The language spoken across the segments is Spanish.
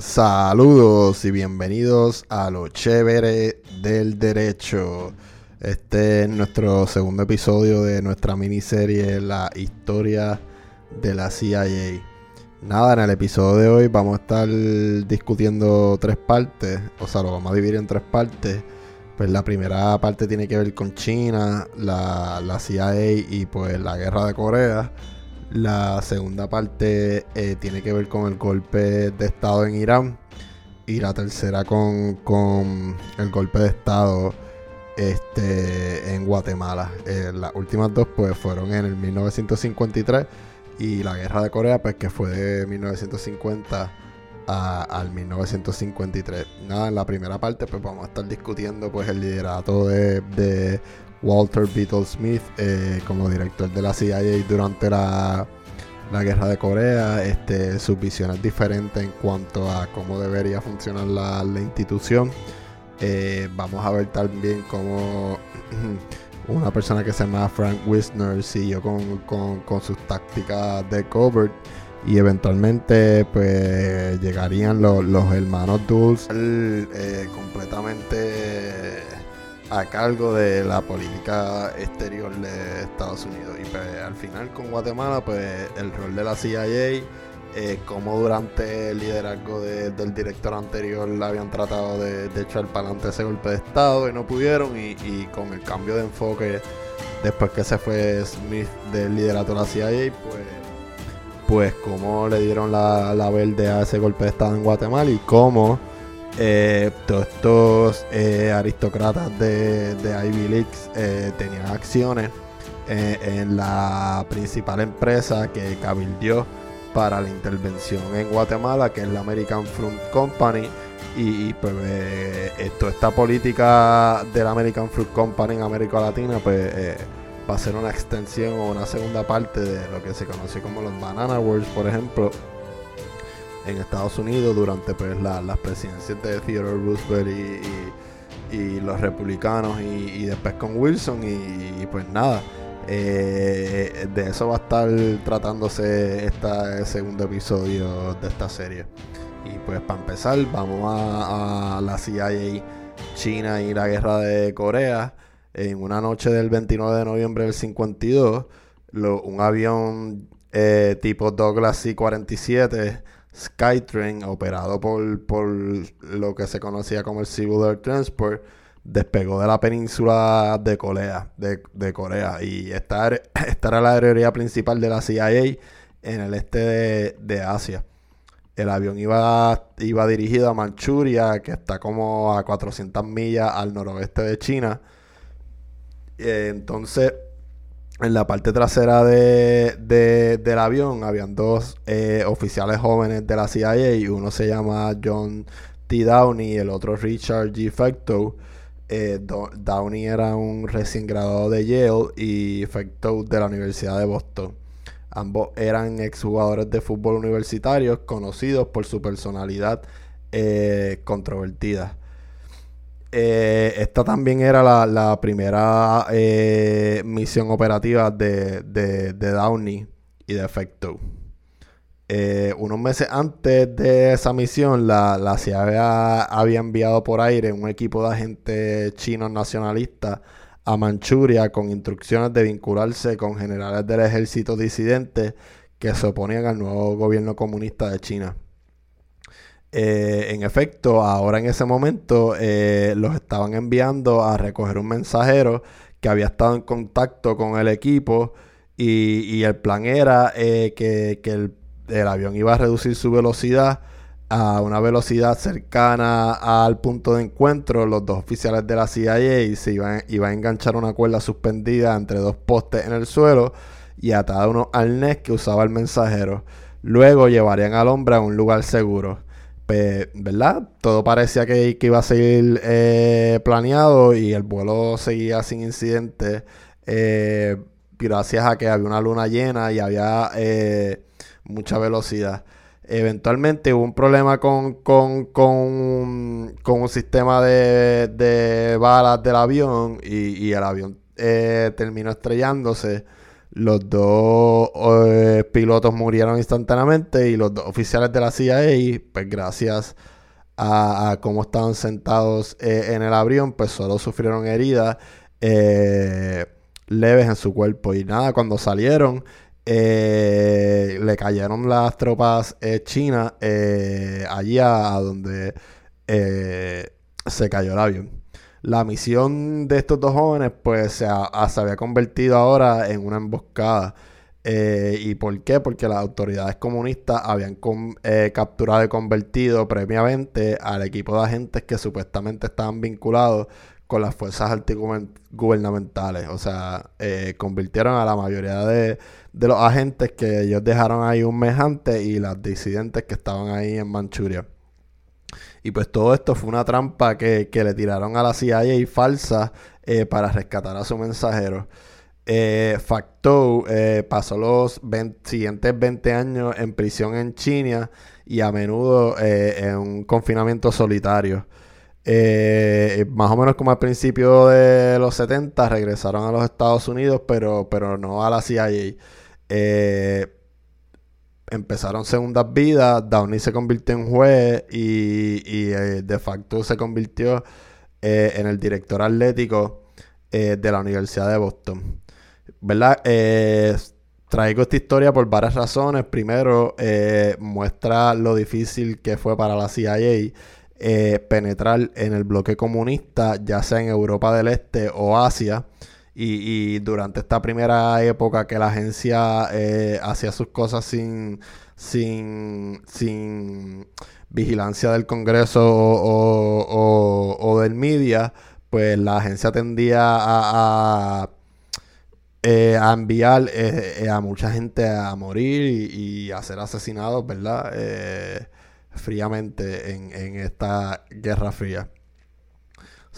Saludos y bienvenidos a lo chévere del derecho. Este es nuestro segundo episodio de nuestra miniserie La historia de la CIA. Nada, en el episodio de hoy vamos a estar discutiendo tres partes, o sea, lo vamos a dividir en tres partes. Pues la primera parte tiene que ver con China, la, la CIA y pues la guerra de Corea. La segunda parte eh, tiene que ver con el golpe de Estado en Irán. Y la tercera con, el golpe de Estado este, en Guatemala. Eh, las últimas dos pues fueron en el 1953 y la guerra de Corea pues que fue de 1950 al 1953. Nada, en la primera parte pues vamos a estar discutiendo pues el liderato de, de Walter Beetle Smith eh, como director de la CIA durante la, guerra de Corea, este, sus visiones diferentes en cuanto a cómo debería funcionar la, institución. Eh, vamos a ver también cómo una persona que se llama Frank Wisner siguió con, sus tácticas de covert y eventualmente pues llegarían los, hermanos Dulles eh, completamente a cargo de la política exterior de Estados Unidos. Y pues, al final con Guatemala, pues el rol de la CIA, eh, como durante el liderazgo del director anterior habían tratado de, echar para adelante ese golpe de Estado y no pudieron, y, con el cambio de enfoque después que se fue Smith del liderato de la CIA, pues pues cómo le dieron la, la verde a ese golpe de Estado en Guatemala y cómo eh, todos estos eh, aristócratas de, Ivy Leagues eh, tenían acciones en la principal empresa que cabildió para la intervención en Guatemala, que es la American Fruit Company. Y, pues toda esta política de la American Fruit Company en América Latina, pues va a ser una extensión o una segunda parte de lo que se conoce como los Banana Wars, por ejemplo, en Estados Unidos durante pues, las presidencias de Theodore Roosevelt y, los republicanos y, después con Wilson y, pues nada. Eh, de eso va a estar tratándose este segundo episodio de esta serie. Y pues para empezar, vamos a, la CIA, China y la guerra de Corea. En una noche del 29 de noviembre del 52, un avión eh, tipo Douglas C-47 Skytrain, operado por, por lo que se conocía como el Civil Air Transport, despegó de la península de Corea, de, Corea. Y esta, esta, era la aerolínea principal de la CIA en el este de, Asia. El avión iba, iba dirigido a Manchuria, que está como a 400 millas al noroeste de China. Eh, entonces, en la parte trasera de, del avión habían dos eh, oficiales jóvenes de la CIA uno se llama John T. Downey y el otro Richard G. Fecto. Eh, Downey era un recién graduado de Yale y Fecto de la Universidad de Boston. Ambos eran exjugadores de fútbol universitarios conocidos por su personalidad eh, controvertida. Eh, esta también era la, primera eh, misión operativa de, Downey y de Efecto. Eh, unos meses antes de esa misión, la, CIA había, enviado por aire un equipo de agentes chinos nacionalistas a Manchuria con instrucciones de vincularse con generales del ejército disidentes que se oponían al nuevo gobierno comunista de China. Eh, en efecto, ahora en ese momento eh, los estaban enviando a recoger un mensajero que había estado en contacto con el equipo y, el plan era eh, que, el, avión iba a reducir su velocidad a una velocidad cercana al punto de encuentro. Los dos oficiales de la CIA se iban, iban a enganchar una cuerda suspendida entre dos postes en el suelo y atada a unos arnés que usaba el mensajero. Luego llevarían al hombre a un lugar seguro. Pues, ¿verdad? Todo parecía que, iba a seguir eh, planeado y el vuelo seguía sin incidentes. Eh, gracias a que había una luna llena y había eh, mucha velocidad. Eventualmente hubo un problema con, con, un sistema de, balas del avión y el avión terminó estrellándose. Los dos eh, pilotos murieron instantáneamente y los dos oficiales de la CIA, pues gracias a, cómo estaban sentados eh, en el avión, pues solo sufrieron heridas eh, leves en su cuerpo. Y nada, cuando salieron, le cayeron las tropas chinas allí a, donde se cayó el avión. La misión de estos dos jóvenes, pues, se, había convertido ahora en una emboscada. Eh, ¿Y por qué? Porque las autoridades comunistas habían eh, capturado y convertido previamente al equipo de agentes que supuestamente estaban vinculados con las fuerzas antigubernamentales. O sea, eh, convirtieron a la mayoría de, de, los agentes que ellos dejaron ahí un mes antes y las disidentes que estaban ahí en Manchuria. Y pues todo esto fue una trampa que, le tiraron a la CIA falsa eh, para rescatar a su mensajero. Eh, Facto eh, pasó los siguientes 20 años en prisión en China y a menudo en un confinamiento solitario. más o menos como al principio de los 70 regresaron a los Estados Unidos, pero, pero no a la CIA empezaron segundas vidas, Downey se convirtió en juez y, eh, de facto se convirtió eh, en el director atlético eh, de la Universidad de Boston. ¿Verdad? traigo esta historia por varias razones. Primero, muestra lo difícil que fue para la CIA penetrar en el bloque comunista, ya sea en Europa del Este o Asia. Y, durante esta primera época que la agencia eh, hacía sus cosas sin, sin, vigilancia del Congreso o, del media, pues la agencia tendía a, eh, enviar eh, a mucha gente a morir y, a ser asesinados, ¿verdad? fríamente en, en esta guerra fría.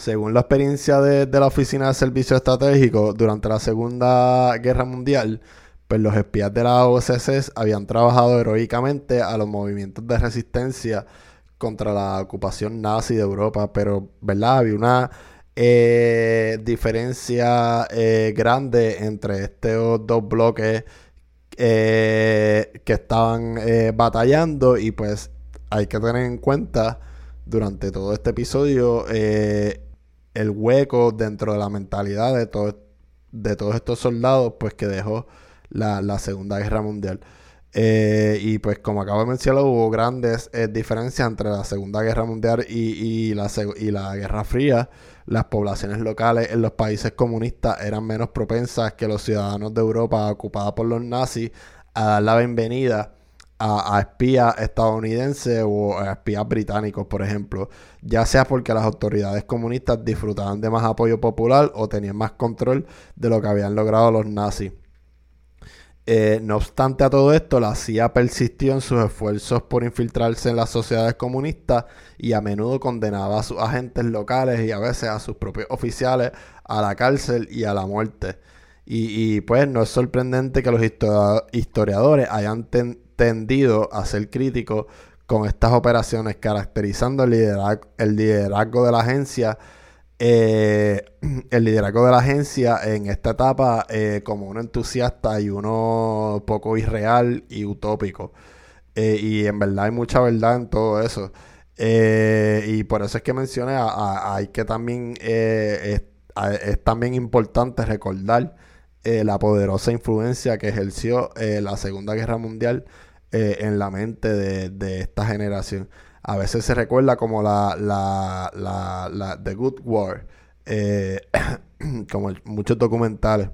Según la experiencia de, la Oficina de Servicio Estratégico durante la Segunda Guerra Mundial, pues los espías de la OSS habían trabajado heroicamente a los movimientos de resistencia contra la ocupación nazi de Europa, pero, ¿verdad? Había una eh, diferencia eh, grande entre estos dos bloques eh, que estaban batallando y pues hay que tener en cuenta durante todo este episodio el hueco dentro de la mentalidad de, de todos estos soldados pues que dejó la, Segunda Guerra Mundial. Eh, y pues como acabo de mencionar, hubo grandes eh, diferencias entre la Segunda Guerra Mundial y, la, y la Guerra Fría. Las poblaciones locales en los países comunistas eran menos propensas que los ciudadanos de Europa ocupada por los nazis a dar la bienvenida a, espías estadounidenses o a espías británicos, por ejemplo, ya sea porque las autoridades comunistas disfrutaban de más apoyo popular o tenían más control de lo que habían logrado los nazis. Eh, no obstante a todo esto, la CIA persistió en sus esfuerzos por infiltrarse en las sociedades comunistas y a menudo condenaba a sus agentes locales y a veces a sus propios oficiales a la cárcel y a la muerte. Y, pues no es sorprendente que los historiadores hayan tendido a ser críticos con estas operaciones, caracterizando el liderazgo, el liderazgo de la agencia, eh, el liderazgo de la agencia en esta etapa eh, como uno entusiasta y uno poco irreal y utópico. Eh, y en verdad hay mucha verdad en todo eso. y por eso es que mencioné, hay que también, es, es, también importante recordar la poderosa influencia que ejerció la Segunda Guerra Mundial eh, en la mente de, esta generación. A veces se recuerda como la, la, la, The Good War, eh, como muchos documentales.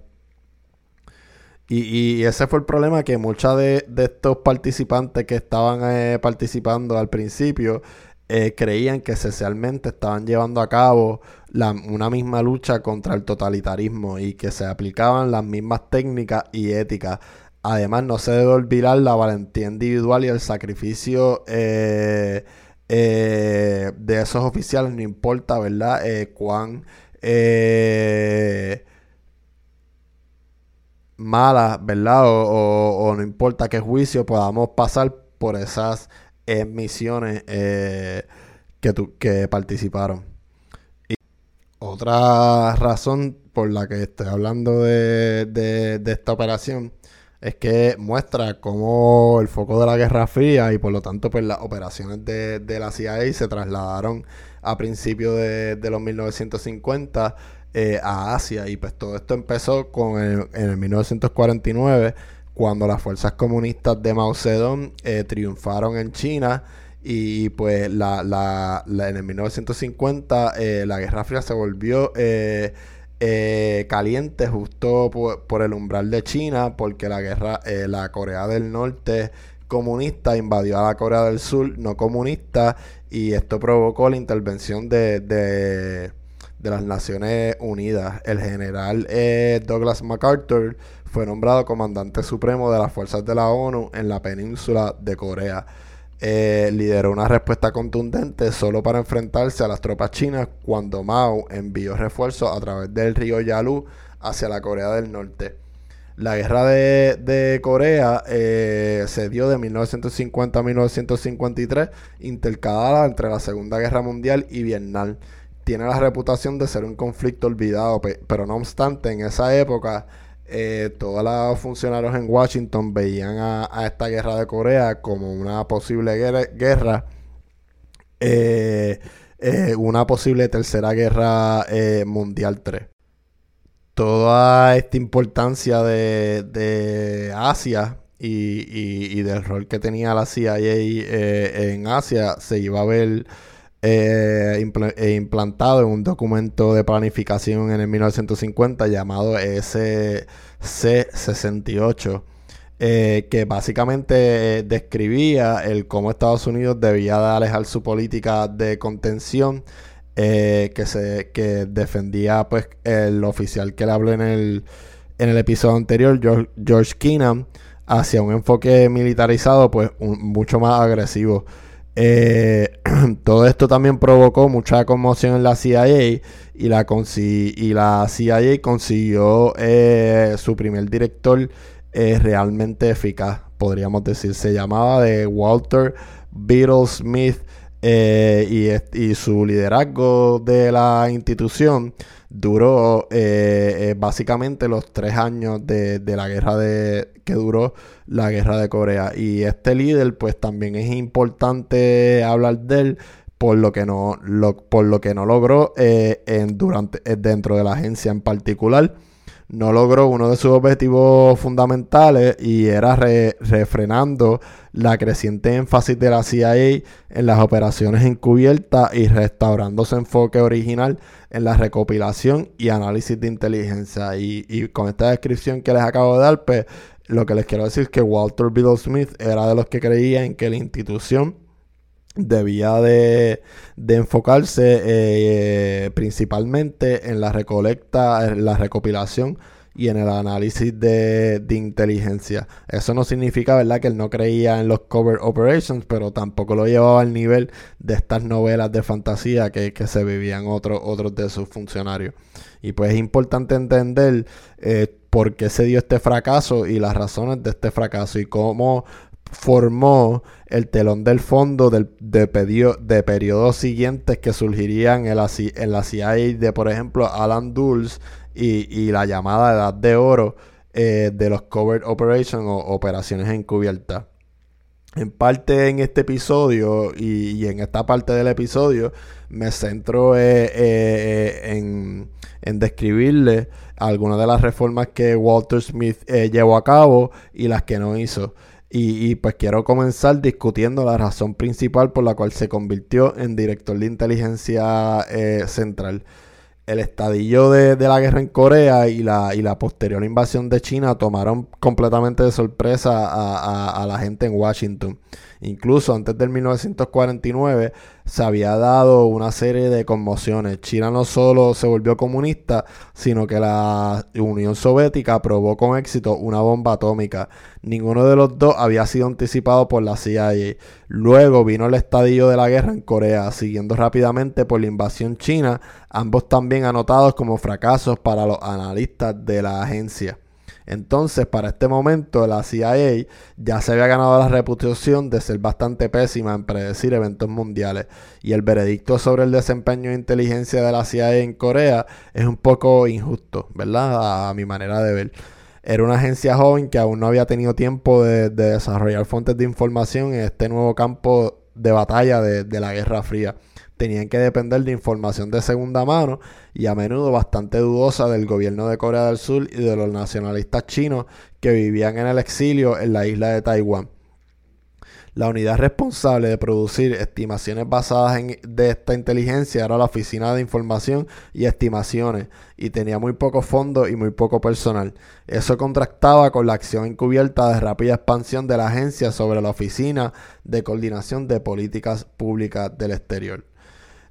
Y, ese fue el problema que muchos de, estos participantes que estaban eh, participando al principio creían que esencialmente estaban llevando a cabo una misma lucha contra el totalitarismo y que se aplicaban las mismas técnicas y éticas Además, no se debe olvidar la valentía individual y el sacrificio eh, eh, de esos oficiales, no importa, ¿verdad? Eh, cuán mala, ¿verdad? O, no importa qué juicio podamos pasar por esas misiones que participaron. Otra razón por la que estoy hablando de, esta operación es que muestra cómo el foco de la Guerra Fría y por lo tanto pues las operaciones de, la CIA se trasladaron a principios de, los 1950 eh, a Asia. Y pues todo esto empezó con en el 1949 cuando las fuerzas comunistas de Mao Zedong eh, triunfaron en China. Y pues la, la, en el 1950 eh, la Guerra Fría se volvió eh, caliente justo por, el umbral de China porque la guerra la Corea del Norte comunista invadió a la Corea del Sur no comunista y esto provocó la intervención de, de, de las Naciones Unidas. El general Douglas MacArthur fue nombrado comandante supremo de las fuerzas de la ONU en la península de Corea. Eh, lideró una respuesta contundente solo para enfrentarse a las tropas chinas cuando Mao envió refuerzos a través del río Yalu hacia la Corea del Norte. La guerra de, Corea eh, se dio de 1950 a 1953, intercalada entre la Segunda Guerra Mundial y Vietnam. Tiene la reputación de ser un conflicto olvidado, pero no obstante, en esa época eh, todos los funcionarios en Washington veían a, esta guerra de Corea como una posible guerra, eh, eh, una posible tercera guerra mundial 3. Toda esta importancia de, Asia y, del rol que tenía la CIA en Asia se iba a ver eh, eh, implantado en un documento de planificación en el 1950 llamado SC68, eh, que básicamente describía el cómo Estados Unidos debía de alejar su política de contención que se que defendía pues el oficial que le hablé en el, en el episodio anterior, George, George Keenan, hacia un enfoque militarizado pues mucho más agresivo. Eh, todo esto también provocó mucha conmoción en la CIA y la, y la CIA consiguió eh, su primer director eh, realmente eficaz, podríamos decir. Se llamaba de Walter Beetle Smith y, y, su liderazgo de la institución duró eh, eh, básicamente los tres años de, la guerra de que duró la guerra de Corea. Y este líder pues también es importante hablar de él por lo que no por lo que no logró eh, en, durante dentro de la agencia en particular no logró uno de sus objetivos fundamentales y era refrenando la creciente énfasis de la CIA en las operaciones encubiertas y restaurando su enfoque original en la recopilación y análisis de inteligencia. Y, con esta descripción que les acabo de dar, pues lo que les quiero decir es que Walter Biddle Smith era de los que creía en que la institución debía de, enfocarse eh, principalmente en la recolecta, en la recopilación y en el análisis de, inteligencia. Eso no significa, ¿verdad?, que él no creía en los cover operations, pero tampoco lo llevaba al nivel de estas novelas de fantasía que, se vivían otros, otros de sus funcionarios. Y pues es importante entender eh, por qué se dio este fracaso y las razones de este fracaso y cómo formó el telón del fondo del, de, de periodos siguientes que surgirían en la, en la CIA de, por ejemplo, Alan Dulles y, la llamada edad de oro eh, de los covert operations o operaciones encubiertas. En parte en este episodio y, en esta parte del episodio me centro eh, eh, en, en, describirle algunas de las reformas que Walter Smith llevó a cabo y las que no hizo. Y, pues quiero comenzar discutiendo la razón principal por la cual se convirtió en director de inteligencia eh, central. El estadillo de, la guerra en Corea y la, y la posterior invasión de China tomaron completamente de sorpresa a la gente en Washington. Incluso antes del 1949 se había dado una serie de conmociones. China no solo se volvió comunista, sino que la Unión Soviética probó con éxito una bomba atómica. Ninguno de los dos había sido anticipado por la CIA. Luego vino el estadio de la guerra en Corea, siguiendo rápidamente por la invasión china, ambos también anotados como fracasos para los analistas de la agencia. Entonces, para este momento, la CIA ya se había ganado la reputación de ser bastante pésima en predecir eventos mundiales. Y el veredicto sobre el desempeño de inteligencia de la CIA en Corea es un poco injusto, ¿verdad? A, mi manera de ver. Era una agencia joven que aún no había tenido tiempo de, desarrollar fuentes de información en este nuevo campo de batalla de la Guerra Fría tenían que depender de información de segunda mano y a menudo bastante dudosa del gobierno de Corea del Sur y de los nacionalistas chinos que vivían en el exilio en la isla de Taiwán. La unidad responsable de producir estimaciones basadas en esta inteligencia era la Oficina de Información y Estimaciones y tenía muy poco fondo y muy poco personal. Eso contrastaba con la acción encubierta de rápida expansión de la agencia sobre la Oficina de Coordinación de Políticas Públicas del Exterior.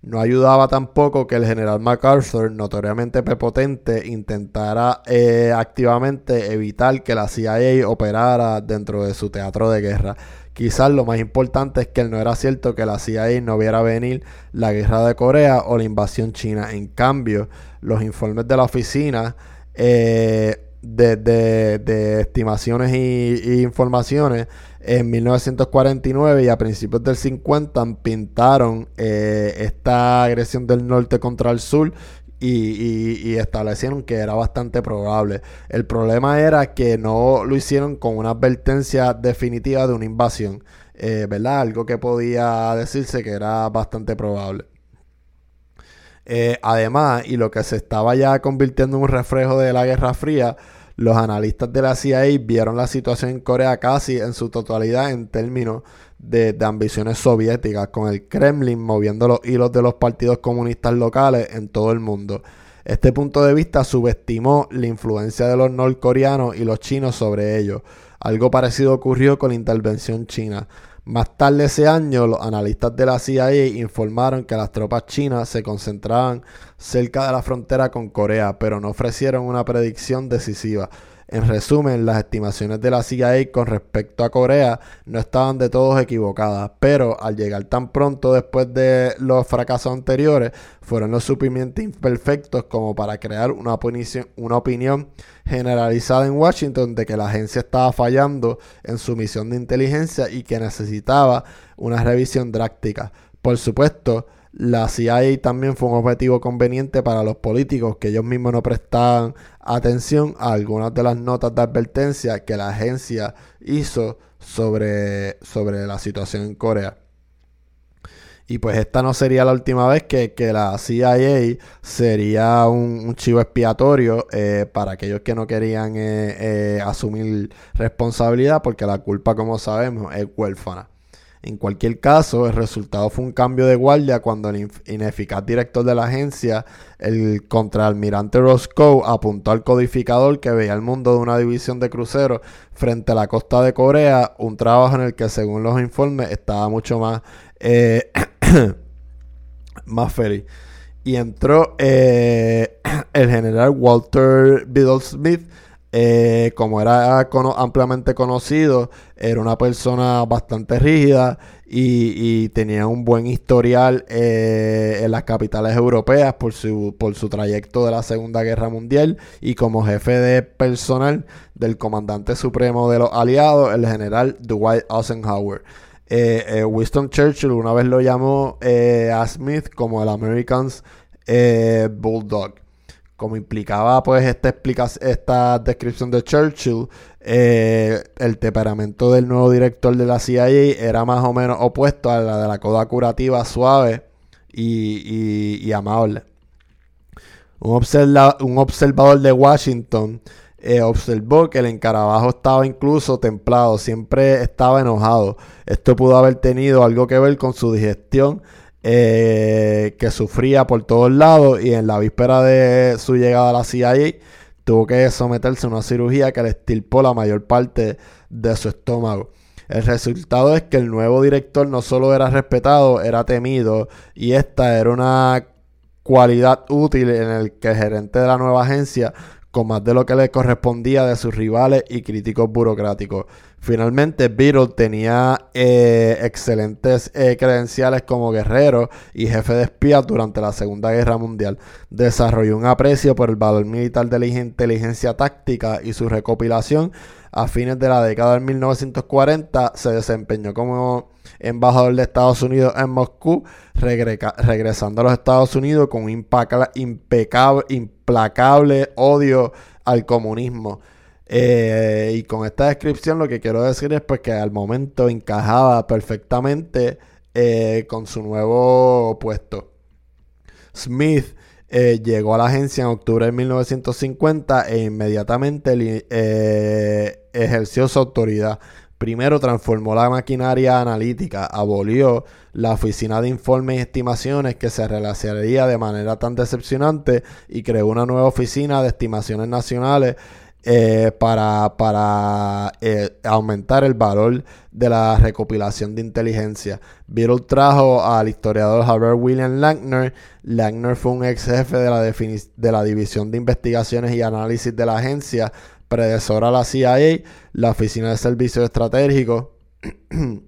No ayudaba tampoco que el general MacArthur, notoriamente prepotente, intentara eh, activamente evitar que la CIA operara dentro de su teatro de guerra. Quizás lo más importante es que no era cierto que la CIA no viera venir la guerra de Corea o la invasión china. En cambio, los informes de la oficina eh, de, estimaciones y informaciones en 1949 y a principios del 50 pintaron eh, esta agresión del norte contra el sur y, establecieron que era bastante probable. El problema era que no lo hicieron con una advertencia definitiva de una invasión, eh, ¿verdad? Algo que podía decirse que era bastante probable. Eh, además, y lo que se estaba ya convirtiendo en un reflejo de la Guerra Fría, los analistas de la CIA vieron la situación en Corea casi en su totalidad en términos de, ambiciones soviéticas, con el Kremlin moviendo los hilos de los partidos comunistas locales en todo el mundo. Este punto de vista subestimó la influencia de los norcoreanos y los chinos sobre ellos. Algo parecido ocurrió con la intervención china. Más tarde ese año, los analistas de la CIA informaron que las tropas chinas se concentraban cerca de la frontera con Corea, pero no ofrecieron una predicción decisiva. En resumen, las estimaciones de la CIA con respecto a Corea no estaban de todos equivocadas, pero al llegar tan pronto después de los fracasos anteriores, fueron lo suficientemente imperfectos como para crear una opinión, una opinión generalizada en Washington de que la agencia estaba fallando en su misión de inteligencia y que necesitaba una revisión drástica. Por supuesto, la CIA también fue un objetivo conveniente para los políticos que ellos mismos no prestaban atención a algunas de las notas de advertencia que la agencia hizo sobre, sobre la situación en Corea. Y pues esta no sería la última vez que, la CIA sería un, chivo expiatorio eh, para aquellos que no querían eh, eh, asumir responsabilidad, porque la culpa, como sabemos, es huérfana. En cualquier caso, el resultado fue un cambio de guardia cuando el ineficaz director de la agencia, el contraalmirante Roscoe, apuntó al codificador que veía el mundo de una división de cruceros frente a la costa de Corea, un trabajo en el que según los informes estaba mucho más, eh, más feliz. Y entró eh, el general Walter Biddle Smith, eh, como era ampliamente conocido, era una persona bastante rígida y, tenía un buen historial eh, en las capitales europeas por su, por su trayecto de la Segunda Guerra Mundial y como jefe de personal del comandante supremo de los aliados, el general Dwight Eisenhower. Eh, Winston Churchill una vez lo llamó a Smith como el American's Bulldog como implicaba pues esta, esta descripción de Churchill, eh, el temperamento del nuevo director de la CIA era más o menos opuesto a la de la coda curativa suave y, amable. Un, un, observador de Washington eh, observó que el encarabajo estaba incluso templado, siempre estaba enojado. Esto pudo haber tenido algo que ver con su digestión eh, que sufría por todos lados y en la víspera de su llegada a la CIA tuvo que someterse a una cirugía que le estirpó la mayor parte de su estómago. El resultado es que el nuevo director no solo era respetado, era temido y esta era una cualidad útil en el que el gerente de la nueva agencia con más de lo que le correspondía de sus rivales y críticos burocráticos. Finalmente, Beetle tenía eh, excelentes eh, credenciales como guerrero y jefe de espías durante la Segunda Guerra Mundial. Desarrolló un aprecio por el valor militar de la inteligencia táctica y su recopilación. A fines de la década de 1940 se desempeñó como embajador de Estados Unidos en Moscú, regresando a los Estados Unidos con un impecable, implacable odio al comunismo. Eh, y con esta descripción lo que quiero decir es pues que al momento encajaba perfectamente eh, con su nuevo puesto. Smith eh, llegó a la agencia en octubre de 1950 e inmediatamente ejerció su autoridad. Primero transformó la maquinaria analítica, abolió la oficina de informes y estimaciones que se relacionaría de manera tan decepcionante y creó una nueva oficina de estimaciones nacionales eh, para, eh, aumentar el valor de la recopilación de inteligencia. Beetle trajo al historiador Herbert William Langner. Langner fue un ex jefe de la, de la División de Investigaciones y Análisis de la agencia, predecesora a la CIA, la Oficina de Servicios Estratégicos.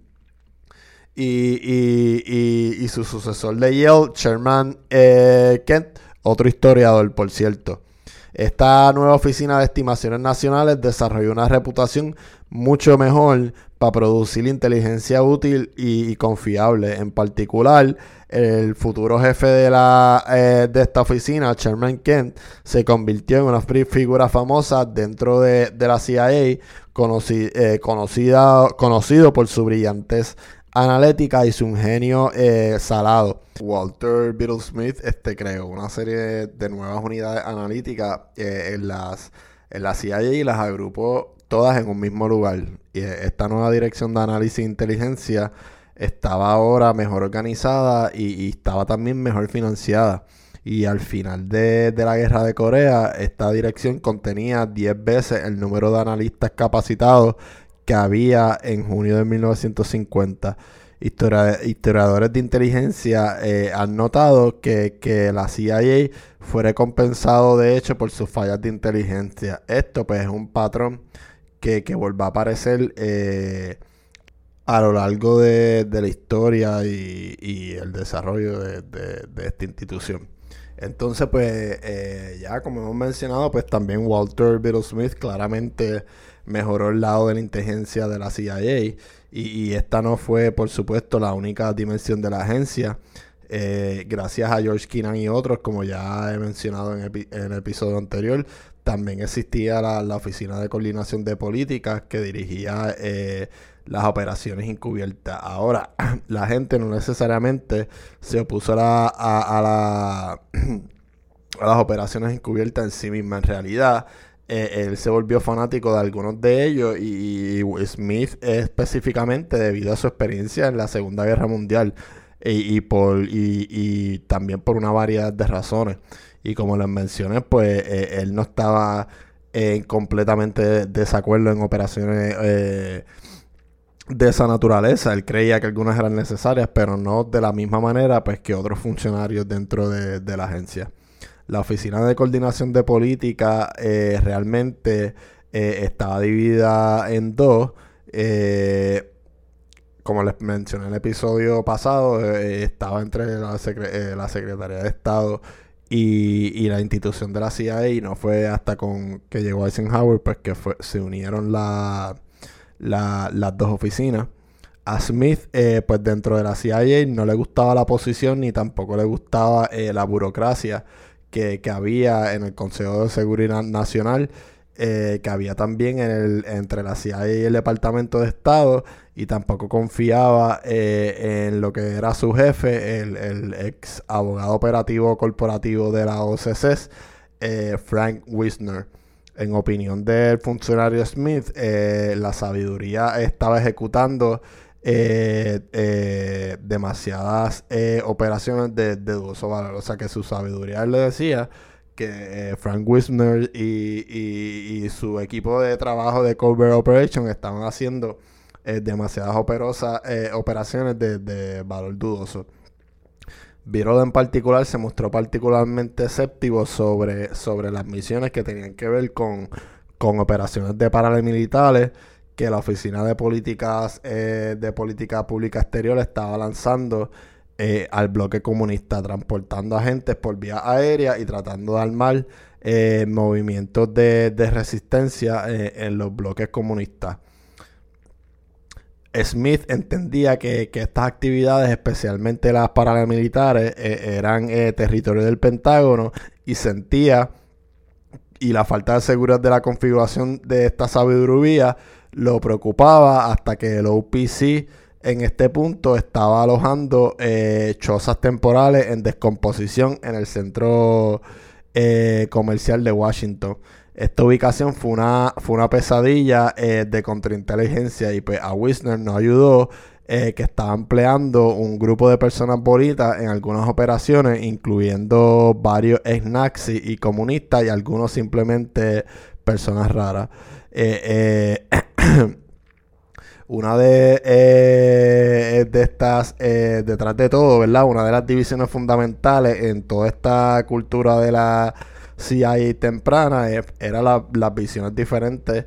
y, su sucesor de Yale, Sherman eh, Kent, otro historiador, por cierto. Esta nueva oficina de estimaciones nacionales desarrolló una reputación mucho mejor para producir inteligencia útil y, confiable. En particular, el futuro jefe de, la, eh, de esta oficina, Sherman Kent, se convirtió en una figura famosa dentro de, la CIA, eh, conocida, conocido por su brillantez analítica y su ingenio eh, salado. Walter Beetle Smith este, creó una serie de nuevas unidades analíticas eh, en, las, la CIA y las agrupó todas en un mismo lugar. Y esta nueva dirección de análisis de inteligencia estaba ahora mejor organizada y, estaba también mejor financiada. Y al final de, de, la guerra de Corea, esta dirección contenía 10 veces el número de analistas capacitados que había en junio de 1950. historiadores de inteligencia eh, han notado que, la CIA fue recompensado de hecho por sus fallas de inteligencia. Esto pues es un patrón que, que vuelve a aparecer eh, a lo largo de, la historia y, el desarrollo de, esta institución. Entonces, pues, eh, ya como hemos mencionado, pues también Walter Biddle Smith claramente mejoró el lado de la inteligencia de la CIA. Y, esta no fue, por supuesto, la única dimensión de la agencia. Eh, gracias a George Keenan y otros, como ya he mencionado en, el episodio anterior, también existía la, Oficina de Coordinación de Políticas que dirigía eh, las operaciones encubiertas. Ahora, la gente no necesariamente se opuso a, a, la, a las operaciones encubiertas en sí misma. En realidad, eh, él se volvió fanático de algunos de ellos y, Smith específicamente debido a su experiencia en la Segunda Guerra Mundial y, también por una variedad de razones. Y como les mencioné, pues eh, él no estaba en completamente desacuerdo en operaciones eh, de esa naturaleza. Él creía que algunas eran necesarias, pero no de la misma manera pues, que otros funcionarios dentro de la agencia la Oficina de Coordinación de Política eh, realmente eh, estaba dividida en dos. Eh, como les mencioné en el episodio pasado, estaba entre la, Secretaría de Estado y, la institución de la CIA y no fue hasta con que llegó Eisenhower pues que se unieron las dos oficinas. A Smith, pues dentro de la CIA no le gustaba la posición ni tampoco le gustaba la burocracia que, había en el Consejo de Seguridad Nacional, eh, que había también en el, entre la CIA y el Departamento de Estado, y tampoco confiaba eh, en lo que era su jefe, el, ex abogado operativo corporativo de la OCC, eh, Frank Wisner. En opinión del funcionario Smith, la sabiduría estaba ejecutando eh, eh, demasiadas eh, operaciones de, de, dudoso valor. O sea que su sabiduría le decía que Frank Wisner y, su equipo de trabajo de Covert Operation estaban haciendo demasiadas operosas, operaciones de, valor dudoso. Birol en particular se mostró particularmente escéptico sobre, sobre las misiones que tenían que ver con, con operaciones de paramilitares que la Oficina de Políticas eh, de Política Pública Exterior estaba lanzando eh, al bloque comunista, transportando agentes por vía aérea y tratando de armar eh, movimientos de, resistencia en los bloques comunistas. Smith entendía que, estas actividades, especialmente las paramilitares, eran territorio del Pentágono y sentía y la falta de seguridad de la configuración de esta sabiduría lo preocupaba hasta que el OPC en este punto estaba alojando eh, chozas temporales en descomposición en el centro eh, comercial de Washington. Esta ubicación fue una, fue una pesadilla eh, de contrainteligencia y pues a Wisner no ayudó que estaba empleando un grupo de personas bonitas en algunas operaciones, incluyendo varios ex y comunistas y algunos simplemente personas raras. Eh, una de, eh, de estas, eh, detrás de todo, ¿verdad? Una de las divisiones fundamentales en toda esta cultura de la CIA temprana era las visiones diferentes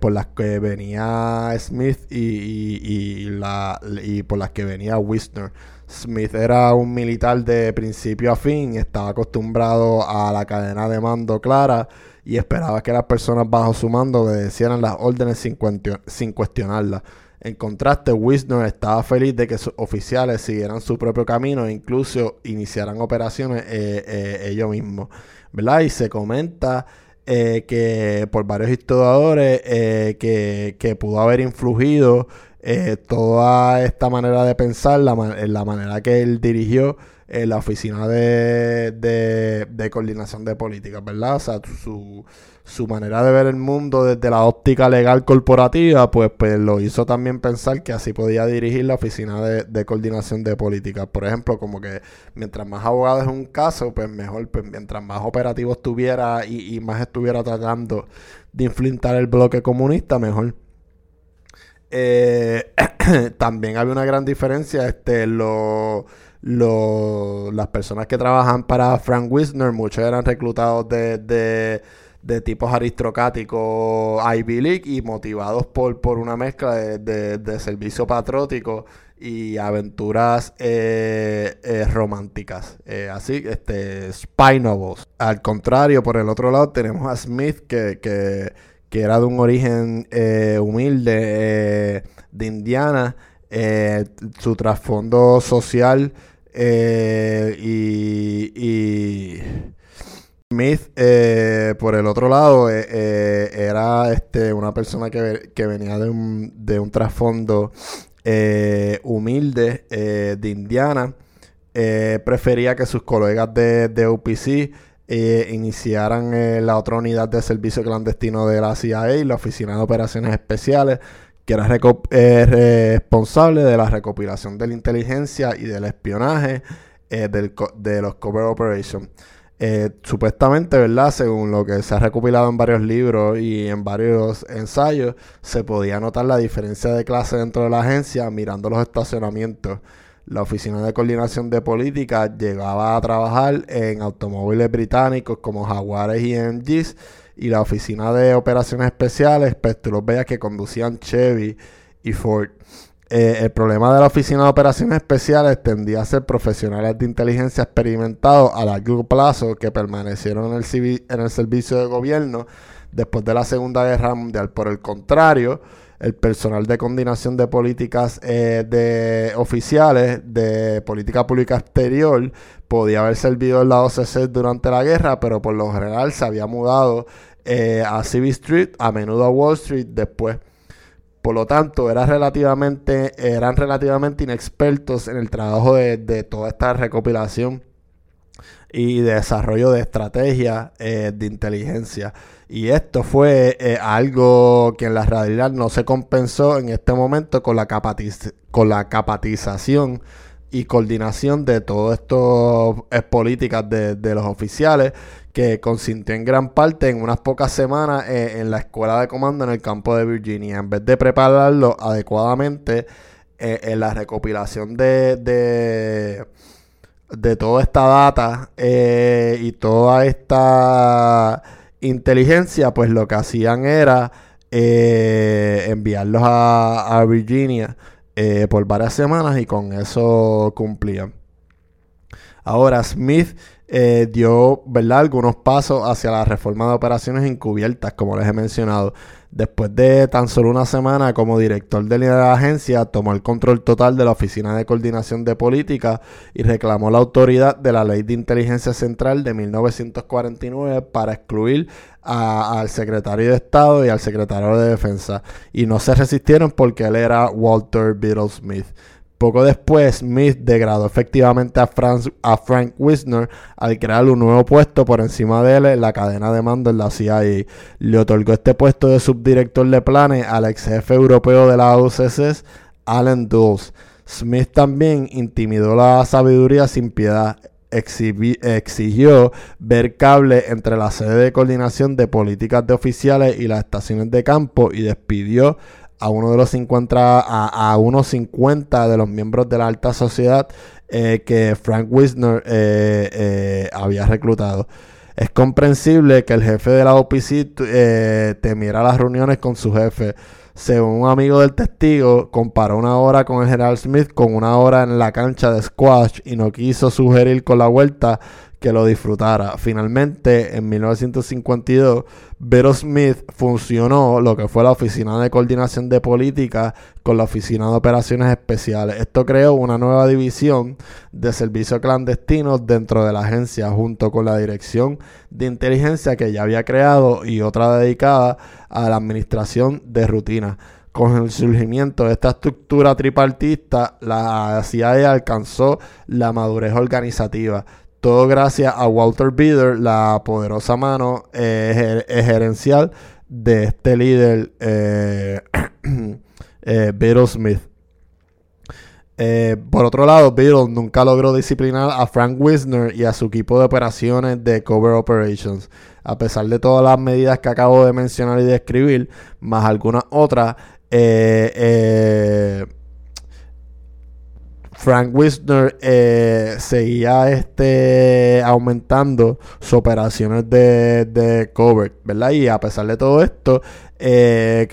por las que venía Smith y, la, y por las que venía Wisner. Smith era un militar de principio a fin, estaba acostumbrado a la cadena de mando clara y esperaba que las personas bajo su mando obedecieran las órdenes sin, cuestionarlas. En contraste, Wisner estaba feliz de que sus oficiales siguieran su propio camino e incluso iniciaran operaciones eh, eh, ellos mismos. ¿verdad? Y se comenta eh, que por varios historiadores que, que, pudo haber influido toda esta manera de pensar, la manera que él dirigió en la oficina de, de, coordinación de políticas, ¿verdad? O sea, su, su manera de ver el mundo desde la óptica legal corporativa, pues, pues lo hizo también pensar que así podía dirigir la oficina de, coordinación de políticas. Por ejemplo, como que mientras más abogados en un caso, pues mejor, pues mientras más operativo estuviera y, y más estuviera tratando de inflintar el bloque comunista, mejor. Eh, también había una gran diferencia, este, lo las personas que trabajan para Frank Wisner, muchos eran reclutados de, tipos aristocráticos Ivy League y motivados por, por una mezcla de, servicio patriótico y aventuras eh, eh, románticas. Eh, así, este, spy. Al contrario, por el otro lado, tenemos a Smith, que, que, que era de un origen humilde de Indiana. su trasfondo social eh, y, Smith, eh, por el otro lado, eh, era este, una persona que, venía de un, de un trasfondo humilde de Indiana. prefería que sus colegas de, de UPC iniciaran la otra unidad de servicio clandestino de la CIA, la Oficina de Operaciones Especiales, que era eh, responsable de la recopilación de la inteligencia y del espionaje eh, de los cover operations. Eh, supuestamente, ¿verdad? Según lo que se ha recopilado en varios libros y en varios ensayos, se podía notar la diferencia de clase dentro de la agencia mirando los estacionamientos. La Oficina de Coordinación de Política llegaba a trabajar en automóviles británicos como Jaguares y MGs y la Oficina de Operaciones Especiales, pues tú que conducían Chevy y Ford. Eh, el problema de la Oficina de Operaciones Especiales tendía a ser profesionales de inteligencia experimentados a largo plazo que permanecieron en el, en el servicio de gobierno después de la Segunda Guerra Mundial. Por el contrario, el personal de coordinación de políticas eh, de oficiales de política pública exterior podía haber servido en la OCC durante la guerra, pero por lo general se había mudado eh, a Civil Street, a menudo a Wall Street después. Por lo tanto, era relativamente, eran relativamente inexpertos en el trabajo de, toda esta recopilación y desarrollo de estrategias eh, de inteligencia. Y esto fue eh, algo que en la realidad no se compensó en este momento con la, con la capatización y coordinación de todas estas políticas de, los oficiales que consintió en gran parte en unas pocas semanas eh, en la escuela de comando en el campo de Virginia. En vez de prepararlo adecuadamente eh, en la recopilación de, de, de toda esta data y toda esta inteligencia, pues lo que hacían era eh, enviarlos a, Virginia eh, por varias semanas y con eso cumplían. Ahora, Smith eh, dio ¿verdad? algunos pasos hacia la reforma de operaciones encubiertas, como les he mencionado. Después de tan solo una semana como director de la agencia, tomó el control total de la Oficina de Coordinación de Política y reclamó la autoridad de la Ley de Inteligencia Central de 1949 para excluir al secretario de Estado y al secretario de Defensa. Y no se resistieron porque él era Walter Biddle Smith. Poco después, Smith degradó efectivamente a, a Frank Wisner al crear un nuevo puesto por encima de él en la cadena de mando en la CIA. Le otorgó este puesto de subdirector de planes al ex jefe europeo de la OCC, Alan Dulles. Smith también intimidó la sabiduría sin piedad. exigió ver cable entre la sede de coordinación de políticas de oficiales y las estaciones de campo y despidió a uno de los 50, a, unos 50 de los miembros de la alta sociedad eh, que Frank Wisner eh, eh, había reclutado. Es comprensible que el jefe de la OPC temiera las reuniones con su jefe. Según un amigo del testigo, comparó una hora con el general Smith con una hora en la cancha de squash y no quiso sugerir con la vuelta que lo disfrutara. Finalmente, en 1952, Vero Smith funcionó lo que fue la Oficina de Coordinación de Política con la Oficina de Operaciones Especiales. Esto creó una nueva división de servicios clandestinos dentro de la agencia, junto con la Dirección de Inteligencia que ya había creado y otra dedicada a la administración de rutina. Con el surgimiento de esta estructura tripartista, la CIA alcanzó la madurez organizativa todo gracias a Walter Bidder, la poderosa mano eh, gerencial de este líder, eh, eh Smith. Eh, por otro lado, Beatles nunca logró disciplinar a Frank Wisner y a su equipo de operaciones de Cover Operations. A pesar de todas las medidas que acabo de mencionar y describir, más algunas otras, eh, Frank Wisner eh, seguía este, aumentando sus operaciones de, de covert, ¿verdad? Y a pesar de todo esto, eh,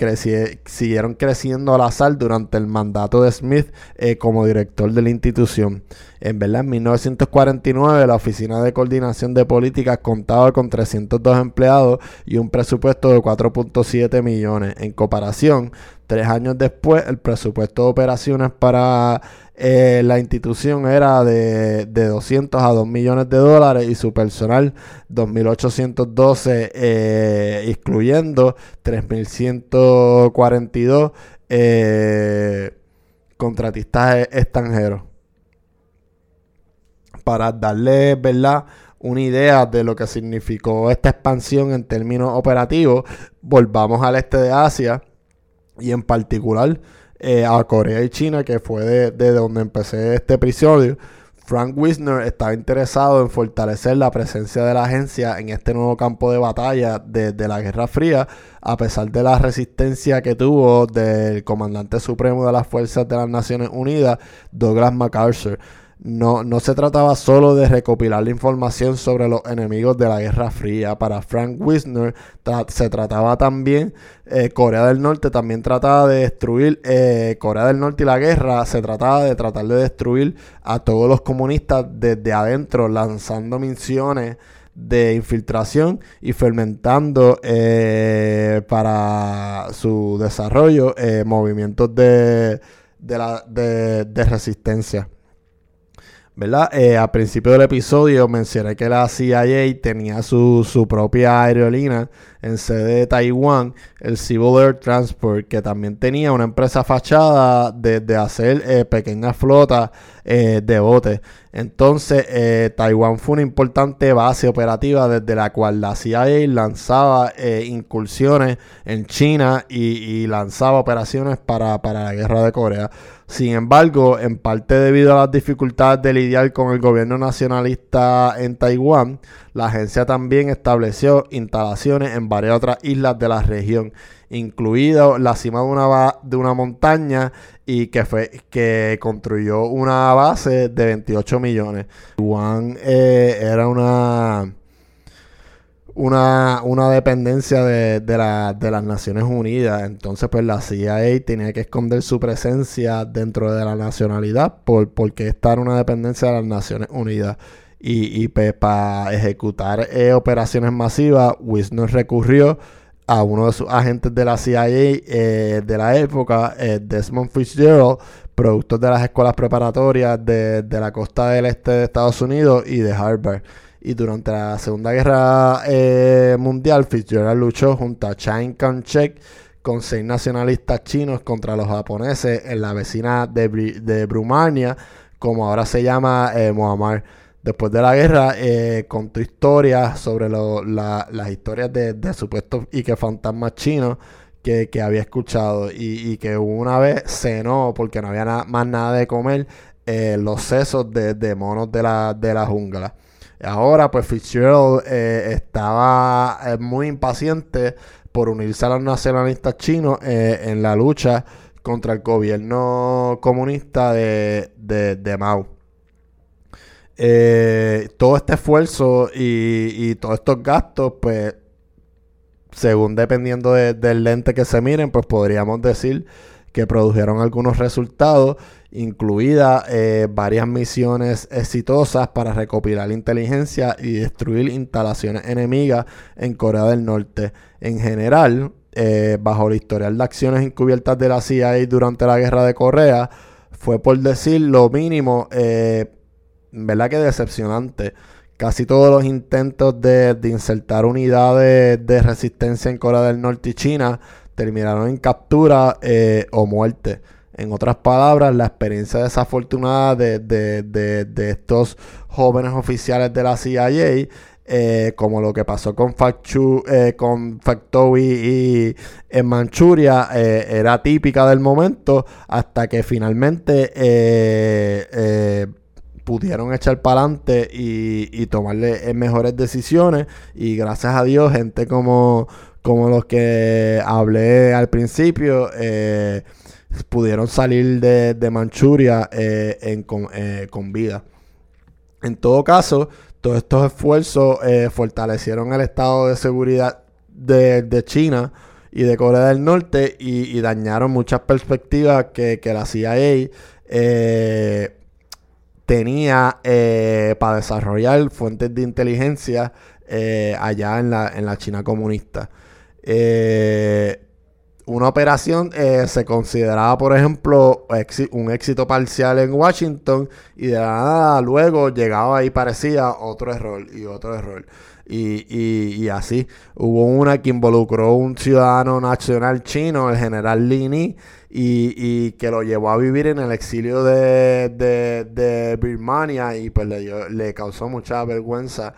siguieron creciendo al azar durante el mandato de Smith eh, como director de la institución. En verdad, en 1949 la Oficina de Coordinación de Políticas contaba con 302 empleados y un presupuesto de 4.7 millones. En comparación, tres años después, el presupuesto de operaciones para eh, la institución era de, de, 200 a 2 millones de dólares y su personal 2.812, eh, excluyendo 3.142 eh, contratistas extranjeros. Para darle, ¿verdad? una idea de lo que significó esta expansión en términos operativos, volvamos al este de Asia y en particular eh, a Corea y China, que fue de, donde empecé este episodio. Frank Wisner estaba interesado en fortalecer la presencia de la agencia en este nuevo campo de batalla desde la Guerra Fría, a pesar de la resistencia que tuvo del comandante supremo de las fuerzas de las Naciones Unidas, Douglas MacArthur. No, no se trataba solo de recopilar la información sobre los enemigos de la Guerra Fría. Para Frank Wisner se trataba también, eh, Corea del Norte también trataba de destruir, eh, Corea del Norte y la guerra se trataba de tratar de destruir a todos los comunistas desde adentro, lanzando misiones de infiltración y fermentando eh, para su desarrollo movimientos de, de, resistencia. ¿Verdad? Eh, al principio del episodio mencioné que la CIA tenía su, su propia aerolínea en sede de Taiwán, el Civil Air Transport, que también tenía una empresa fachada de, hacer eh, pequeñas flotas eh, de botes. Entonces, eh, Taiwán fue una importante base operativa desde la cual la CIA lanzaba incursiones en China y, lanzaba operaciones para, para la guerra de Corea. Sin embargo, en parte debido a las dificultades de lidiar con el gobierno nacionalista en Taiwán, la agencia también estableció instalaciones en varias otras islas de la región, incluido la cima de una, de una montaña y que, fue, que construyó una base de 28 millones. Taiwán eh, era una una, una dependencia de, de, de, las Naciones Unidas. Entonces, pues la CIA tenía que esconder su presencia dentro de la nacionalidad por, porque esta era una dependencia de las Naciones Unidas. Y, pues, para ejecutar eh, operaciones masivas, Wisner recurrió a uno de sus agentes de la CIA eh, de la época, eh, Desmond Fitzgerald, productor de las escuelas preparatorias de, la costa del este de Estados Unidos y de Harvard. Y durante la Segunda Guerra Mundial, Fitzgerald luchó junto a Chiang Kai-shek con seis nacionalistas chinos contra los japoneses en la vecina de, Brumania, como ahora se llama eh, Después de la guerra, eh, contó historias sobre las historias de, supuestos y que fantasmas chinos que, había escuchado y, que una vez cenó porque no había más nada de comer eh, los sesos de, monos de la, de la jungla. Ahora, pues Fitzgerald eh, estaba eh, muy impaciente por unirse a los nacionalistas chinos en la lucha contra el gobierno comunista de, de, Mao. Todo este esfuerzo y, todos estos gastos, pues, según dependiendo del lente que se miren, pues podríamos decir que produjeron algunos resultados incluidas eh, varias misiones exitosas para recopilar inteligencia y destruir instalaciones enemigas en Corea del Norte. En general, eh, bajo el historial de acciones encubiertas de la CIA durante la guerra de Corea, fue por decir lo mínimo, eh, ¿verdad que decepcionante? Casi todos los intentos de, insertar unidades de resistencia en Corea del Norte y China terminaron en captura o muerte. En otras palabras, la experiencia desafortunada de, estos jóvenes oficiales de la CIA, eh, como lo que pasó con, Factu, eh, con Factory y en Manchuria, eh, era típica del momento hasta que finalmente pudieron echar para adelante y, tomarle mejores decisiones. Y gracias a Dios, gente como, como los que hablé al principio, pudieron salir de, Manchuria eh, eh, con, vida. En todo caso, todos estos esfuerzos eh, fortalecieron el estado de seguridad de, China y de Corea del Norte y, dañaron muchas perspectivas que, la CIA tenía para desarrollar fuentes de inteligencia allá en la, en la China comunista. Eh, una operación eh, se consideraba, por ejemplo, un éxito parcial en Washington y de nada luego llegaba y parecía otro error y otro error. Y, así hubo una que involucró un ciudadano nacional chino, el general Lini, y, que lo llevó a vivir en el exilio de, de, Birmania y pues le, le causó mucha vergüenza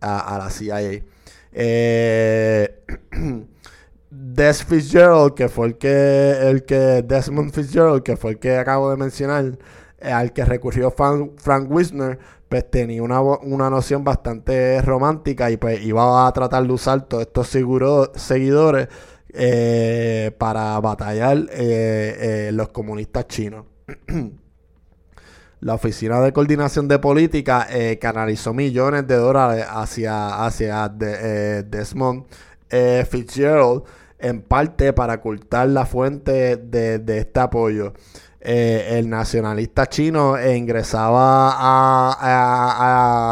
a, la CIA. Eh, Des Fitzgerald, que fue el que, el que Desmond Fitzgerald, que fue el que acabo de mencionar, eh, al que recurrió Frank, Wisner, pues tenía una, una, noción bastante romántica y pues iba a tratar de usar todos estos seguidores eh, para batallar eh, los comunistas chinos. La Oficina de Coordinación de Política canalizó millones de dólares hacia, hacia Desmond Fitzgerald en parte para ocultar la fuente de, este apoyo. Eh, el nacionalista chino ingresaba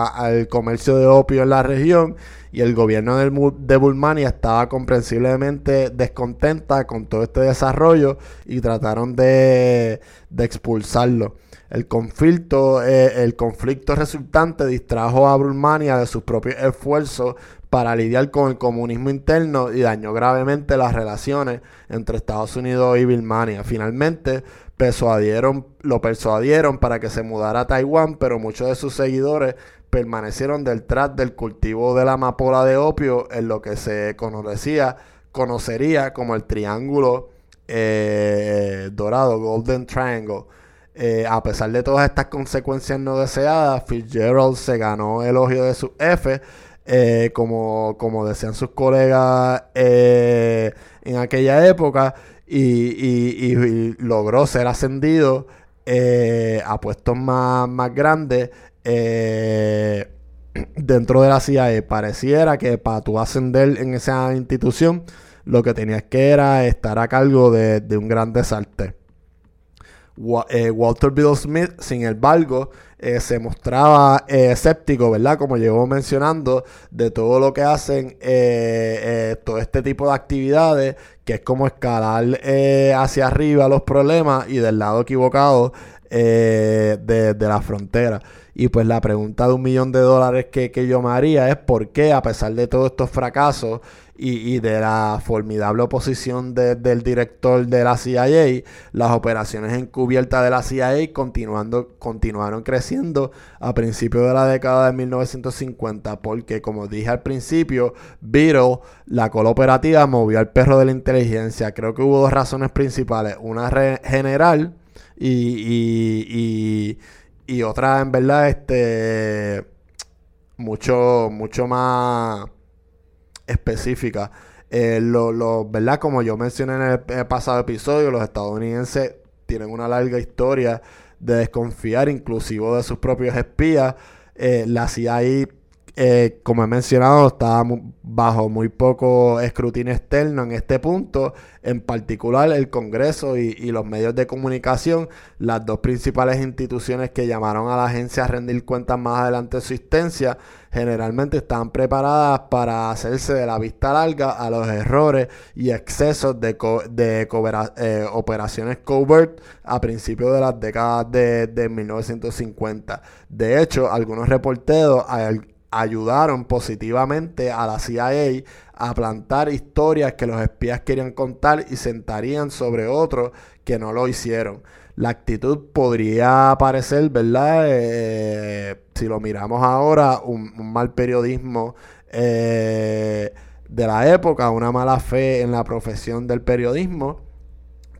al comercio de opio en la región y el gobierno de Bulmania estaba comprensiblemente descontenta con todo este desarrollo y trataron de, expulsarlo. El conflicto, eh, el conflicto resultante distrajo a Bulmania de sus propios esfuerzos para lidiar con el comunismo interno y dañó gravemente las relaciones entre Estados Unidos y Birmania. Finalmente persuadieron, lo persuadieron para que se mudara a Taiwán, pero muchos de sus seguidores permanecieron detrás del cultivo de la amapola de opio en lo que se conocía, conocería como el Triángulo eh, Dorado, Golden Triangle. Eh, a pesar de todas estas consecuencias no deseadas, Fitzgerald se ganó el elogio de su F eh, como, como decían sus colegas en aquella época, y, logró ser ascendido eh, a puestos más, más grandes dentro de la CIA. Pareciera que para tú ascender en esa institución, lo que tenías que era estar a cargo de, un gran desastre. Eh, Walter Bill Smith, sin embargo, eh, se mostraba eh, escéptico, ¿verdad? Como llevo mencionando, de todo lo que hacen todo este tipo de actividades, que es como escalar hacia arriba los problemas y del lado equivocado de, de la frontera. Y pues la pregunta de un millón de dólares que, yo me haría es por qué, a pesar de todos estos fracasos y, de la formidable oposición del director de la CIA, las operaciones encubiertas de la CIA continuando, continuaron creciendo a principios de la década de 1950, porque como dije al principio, Beetle, la cola operativa, movió al perro de la inteligencia. Creo que hubo dos razones principales, una general y y otra, en verdad, este. Mucho, mucho más específica. Eh, lo, ¿verdad? Como yo mencioné en el, pasado episodio, los estadounidenses tienen una larga historia de desconfiar, inclusive de sus propios espías. Eh, la CIA eh, como he mencionado, estaba bajo muy poco escrutinio externo en este punto, en particular el Congreso y, los medios de comunicación, las dos principales instituciones que llamaron a la agencia a rendir cuentas más adelante de su existencia, generalmente estaban preparadas para hacerse de la vista larga a los errores y excesos de, eh, operaciones covert a principios de las décadas de, de 1950. De hecho, algunos reporteros ayudaron positivamente a la CIA a plantar historias que los espías querían contar y sentarían sobre otros que no lo hicieron. La actitud podría parecer, ¿verdad? Eh, si lo miramos ahora, un, mal periodismo eh, de la época, una mala fe en la profesión del periodismo,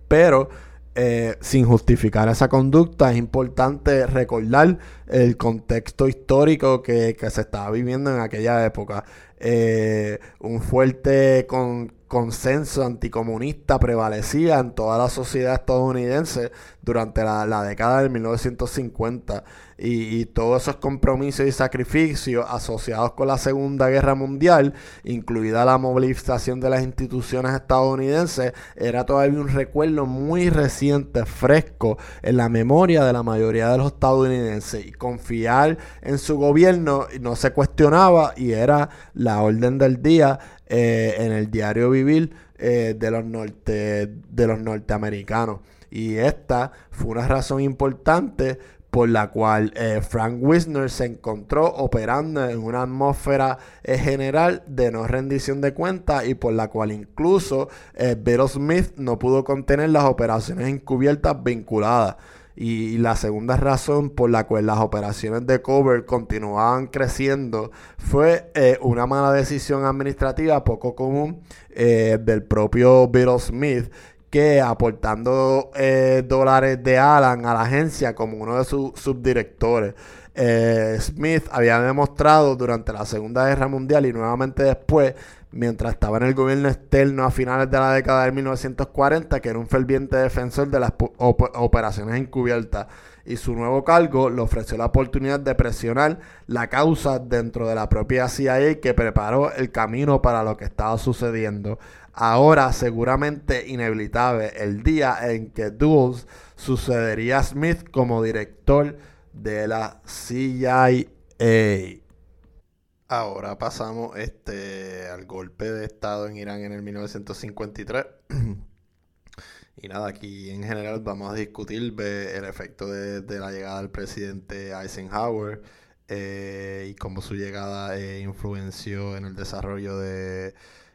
pero eh, sin justificar esa conducta, es importante recordar el contexto histórico que, se estaba viviendo en aquella época. Eh, un fuerte con, consenso anticomunista prevalecía en toda la sociedad estadounidense durante la, década de 1950 y, todos esos compromisos y sacrificios asociados con la Segunda Guerra Mundial, incluida la movilización de las instituciones estadounidenses, era todavía un recuerdo muy reciente, fresco en la memoria de la mayoría de los estadounidenses y confiar en su gobierno no se cuestionaba y era la orden del día eh, en el diario vivir eh, de, los norte, de los norteamericanos. Y esta fue una razón importante por la cual eh, Frank Wisner se encontró operando en una atmósfera general de no rendición de cuentas y por la cual incluso Beto Smith no pudo contener las operaciones encubiertas vinculadas. Y, la segunda razón por la cual las operaciones de cover continuaban creciendo fue eh, una mala decisión administrativa poco común eh, del propio Bill Smith que aportando eh, dólares de Alan a la agencia como uno de sus subdirectores. Smith había demostrado durante la Segunda Guerra Mundial y nuevamente después mientras estaba en el gobierno externo a finales de la década de 1940, que era un ferviente defensor de las operaciones encubiertas. Y su nuevo cargo le ofreció la oportunidad de presionar la causa dentro de la propia CIA que preparó el camino para lo que estaba sucediendo. Ahora, seguramente inevitable, el día en que Dulles sucedería a Smith como director de la CIA. Ahora pasamos este al golpe de estado en Irán en el 1953. y nada, aquí en general vamos a discutir el efecto de, la llegada del presidente Eisenhower eh, y cómo su llegada eh, influenció en el desarrollo de,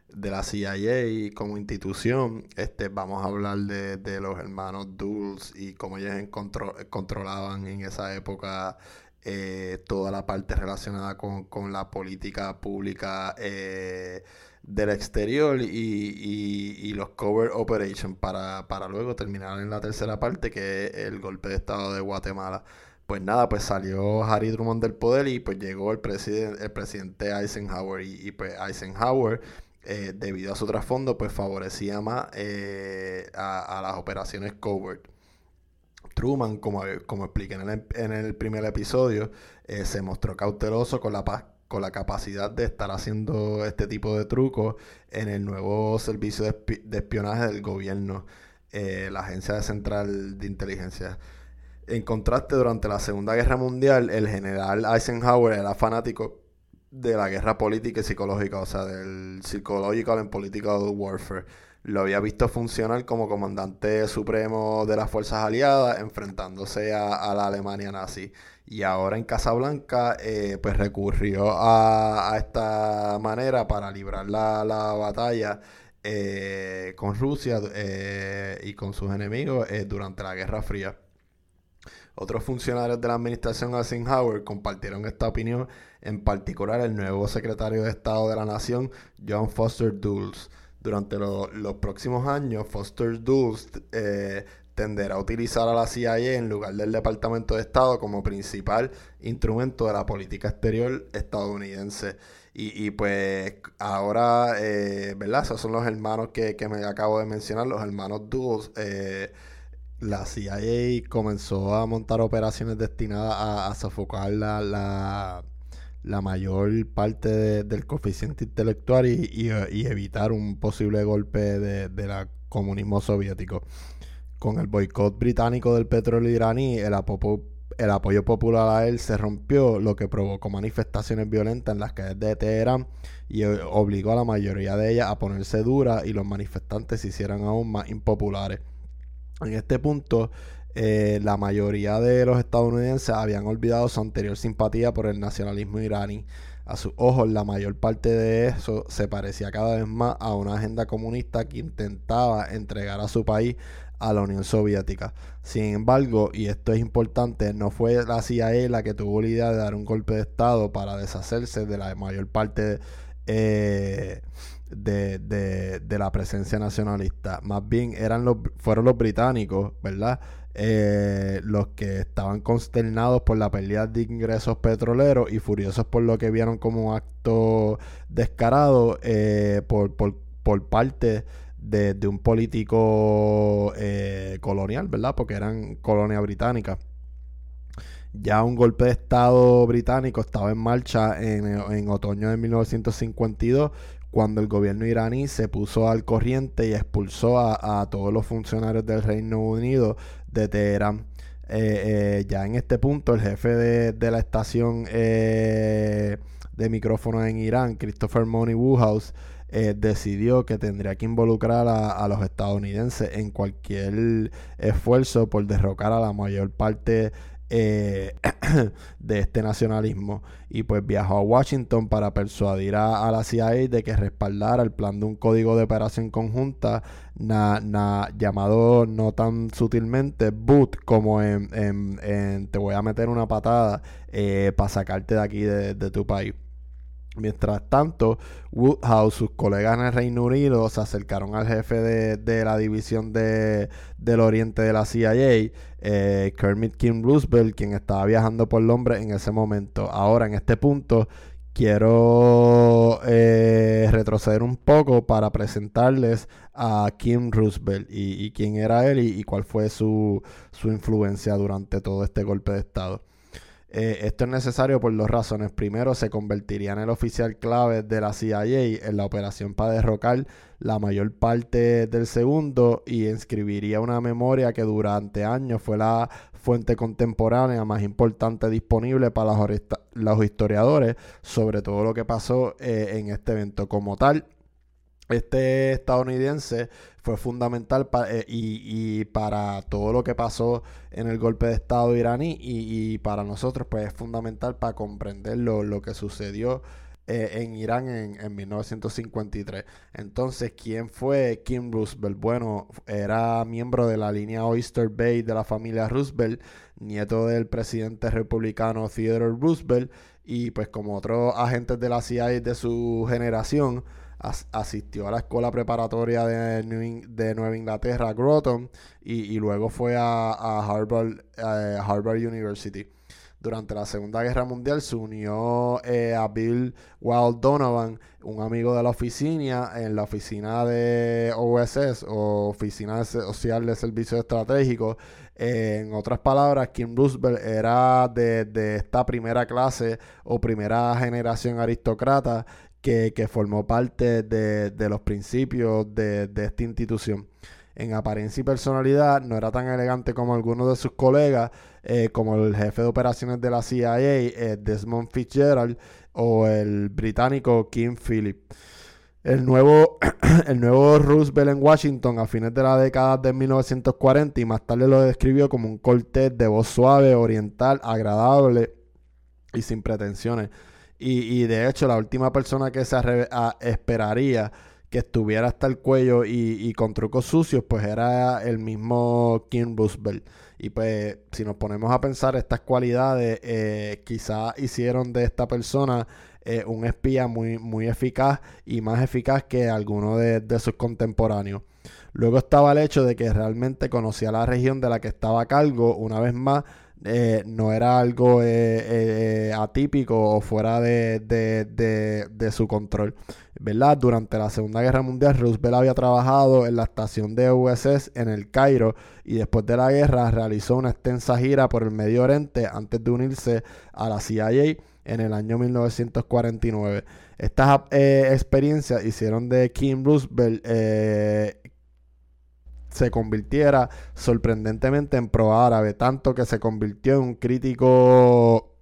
la CIA como institución. Este, vamos a hablar de, los hermanos Dulles y cómo ellos controlaban en esa época eh, toda la parte relacionada con, la política pública eh, del exterior y, los cover operations para, luego terminar en la tercera parte que es el golpe de estado de Guatemala. Pues nada, pues salió Harry Drummond del poder y pues llegó el, presidente el presidente Eisenhower y, pues Eisenhower eh, debido a su trasfondo pues favorecía más a, a las operaciones covert Truman, como, como expliqué en el, en el primer episodio, eh, se mostró cauteloso con la, con la capacidad de estar haciendo este tipo de trucos en el nuevo servicio de, espionaje del gobierno, eh, la Agencia Central de Inteligencia. En contraste, durante la Segunda Guerra Mundial, el general Eisenhower era fanático de la guerra política y psicológica, o sea, del psychological and political warfare. Lo había visto funcionar como comandante supremo de las fuerzas aliadas, enfrentándose a, la Alemania nazi. Y ahora en Casablanca, eh, pues recurrió a, esta manera para librar la, batalla eh, con Rusia eh, y con sus enemigos durante la Guerra Fría. Otros funcionarios de la administración Eisenhower compartieron esta opinión, en particular el nuevo secretario de Estado de la Nación, John Foster Dulles. Durante los próximos años, Foster Dulles eh, tenderá a utilizar a la CIA en lugar del Departamento de Estado como principal instrumento de la política exterior estadounidense. Y, pues ahora, eh, ¿verdad? Esos son los hermanos que, me acabo de mencionar, los hermanos Dulles. Eh, la CIA comenzó a montar operaciones destinadas a, sofocar la, mayor parte del coeficiente intelectual y, evitar un posible golpe de, la comunismo soviético. Con el boicot británico del petróleo iraní, el, el apoyo popular a él se rompió, lo que provocó manifestaciones violentas en las calles de Teherán y obligó a la mayoría de ellas a ponerse duras y los manifestantes se hicieran aún más impopulares. En este punto, eh, la mayoría de los estadounidenses habían olvidado su anterior simpatía por el nacionalismo iraní. A sus ojos, la mayor parte de eso se parecía cada vez más a una agenda comunista que intentaba entregar a su país a la Unión Soviética. Sin embargo, y esto es importante, no fue la CIA la que tuvo la idea de dar un golpe de Estado para deshacerse de la mayor parte eh, de, la presencia nacionalista. Más bien fueron los británicos, ¿verdad? Eh, los que estaban consternados por la pérdida de ingresos petroleros y furiosos por lo que vieron como un acto descarado eh, por, por, parte de, un político eh, colonial, ¿verdad? Porque eran colonia británica. Ya un golpe de Estado británico estaba en marcha en, en otoño de 1952 cuando el gobierno iraní se puso al corriente y expulsó a, todos los funcionarios del Reino Unido de Teherán. Eh, eh, ya en este punto, el jefe de, la estación eh, de micrófonos en Irán, Christopher Money Woodhouse, decidió que tendría que involucrar a, los estadounidenses en cualquier esfuerzo por derrocar a la mayor parte eh, de este nacionalismo y pues viajó a Washington para persuadir a, la CIA de que respaldara el plan de un código de operación conjunta llamado no tan sutilmente boot como en, te voy a meter una patada eh, para sacarte de aquí de tu país. Mientras tanto, Woodhouse, sus colegas en el Reino Unido, se acercaron al jefe de, la división de, del Oriente de la CIA, eh, Kermit King Roosevelt, quien estaba viajando por Londres en ese momento. Ahora, en este punto, quiero eh, retroceder un poco para presentarles a Kim Roosevelt y, quién era él y, y cuál fue su, su influencia durante todo este golpe de Estado. Eh, esto es necesario por dos razones. Primero, se convertiría en el oficial clave de la CIA en la operación para derrocar la mayor parte del segundo y inscribiría una memoria que durante años fue la fuente contemporánea más importante disponible para los, historiadores sobre todo lo que pasó eh, en este evento como tal este estadounidense fue fundamental eh, y, para todo lo que pasó en el golpe de Estado iraní y, para nosotros pues es fundamental para comprender lo, que sucedió eh, en Irán en, en, 1953. Entonces, ¿quién fue Kim Roosevelt? Bueno, era miembro de la línea Oyster Bay de la familia Roosevelt, nieto del presidente republicano Theodore Roosevelt y pues como otros agentes de la CIA de su generación, asistió a la escuela preparatoria de, de Nueva Inglaterra, Groton, y, luego fue a, Harvard, eh, Harvard University. Durante la Segunda Guerra Mundial se unió eh, a Bill Wild Donovan, un amigo de la oficina, en la oficina de OSS, o Oficina Social de Servicios Estratégicos, en otras palabras, Kim Roosevelt era de, esta primera clase o primera generación aristócrata que, formó parte de, los principios de, esta institución. En apariencia y personalidad no era tan elegante como algunos de sus colegas, eh, como el jefe de operaciones de la CIA, eh, Desmond Fitzgerald, o el británico Kim Phillips. El nuevo, el nuevo Roosevelt en Washington a fines de la década de 1940 y más tarde lo describió como un cortés de voz suave, oriental, agradable y sin pretensiones. Y, de hecho la última persona que se esperaría que estuviera hasta el cuello y, con trucos sucios, pues era el mismo Kim Roosevelt. Y pues si nos ponemos a pensar estas cualidades, eh, quizás hicieron de esta persona eh, un espía muy, muy eficaz y más eficaz que alguno de, sus contemporáneos. Luego estaba el hecho de que realmente conocía la región de la que estaba a cargo, una vez más, eh, no era algo eh, atípico o fuera de, de, su control. ¿verdad? Durante la Segunda Guerra Mundial, Roosevelt había trabajado en la estación de USS en el Cairo y después de la guerra realizó una extensa gira por el Medio Oriente antes de unirse a la CIA en el año 1949. Estas eh, experiencias hicieron de Kim Roosevelt eh, se convirtiera sorprendentemente en pro-árabe, tanto que se convirtió en un crítico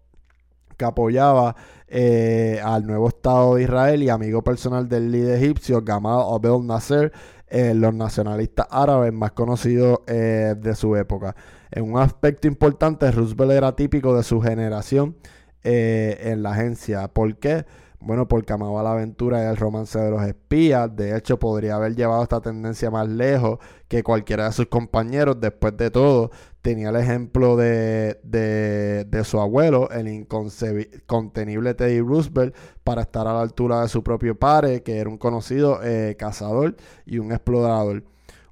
que apoyaba eh, al nuevo Estado de Israel y amigo personal del líder egipcio Gamal Abdel Nasser, los nacionalistas árabes más conocidos de su época. En un aspecto importante, Roosevelt era típico de su generación eh, en la agencia. ¿Por qué? Bueno, porque amaba la aventura y el romance de los espías. De hecho, podría haber llevado esta tendencia más lejos que cualquiera de sus compañeros. Después de todo, tenía el ejemplo de, de, su abuelo, el incontenible Teddy Roosevelt, para estar a la altura de su propio padre, que era un conocido eh, cazador y un explorador.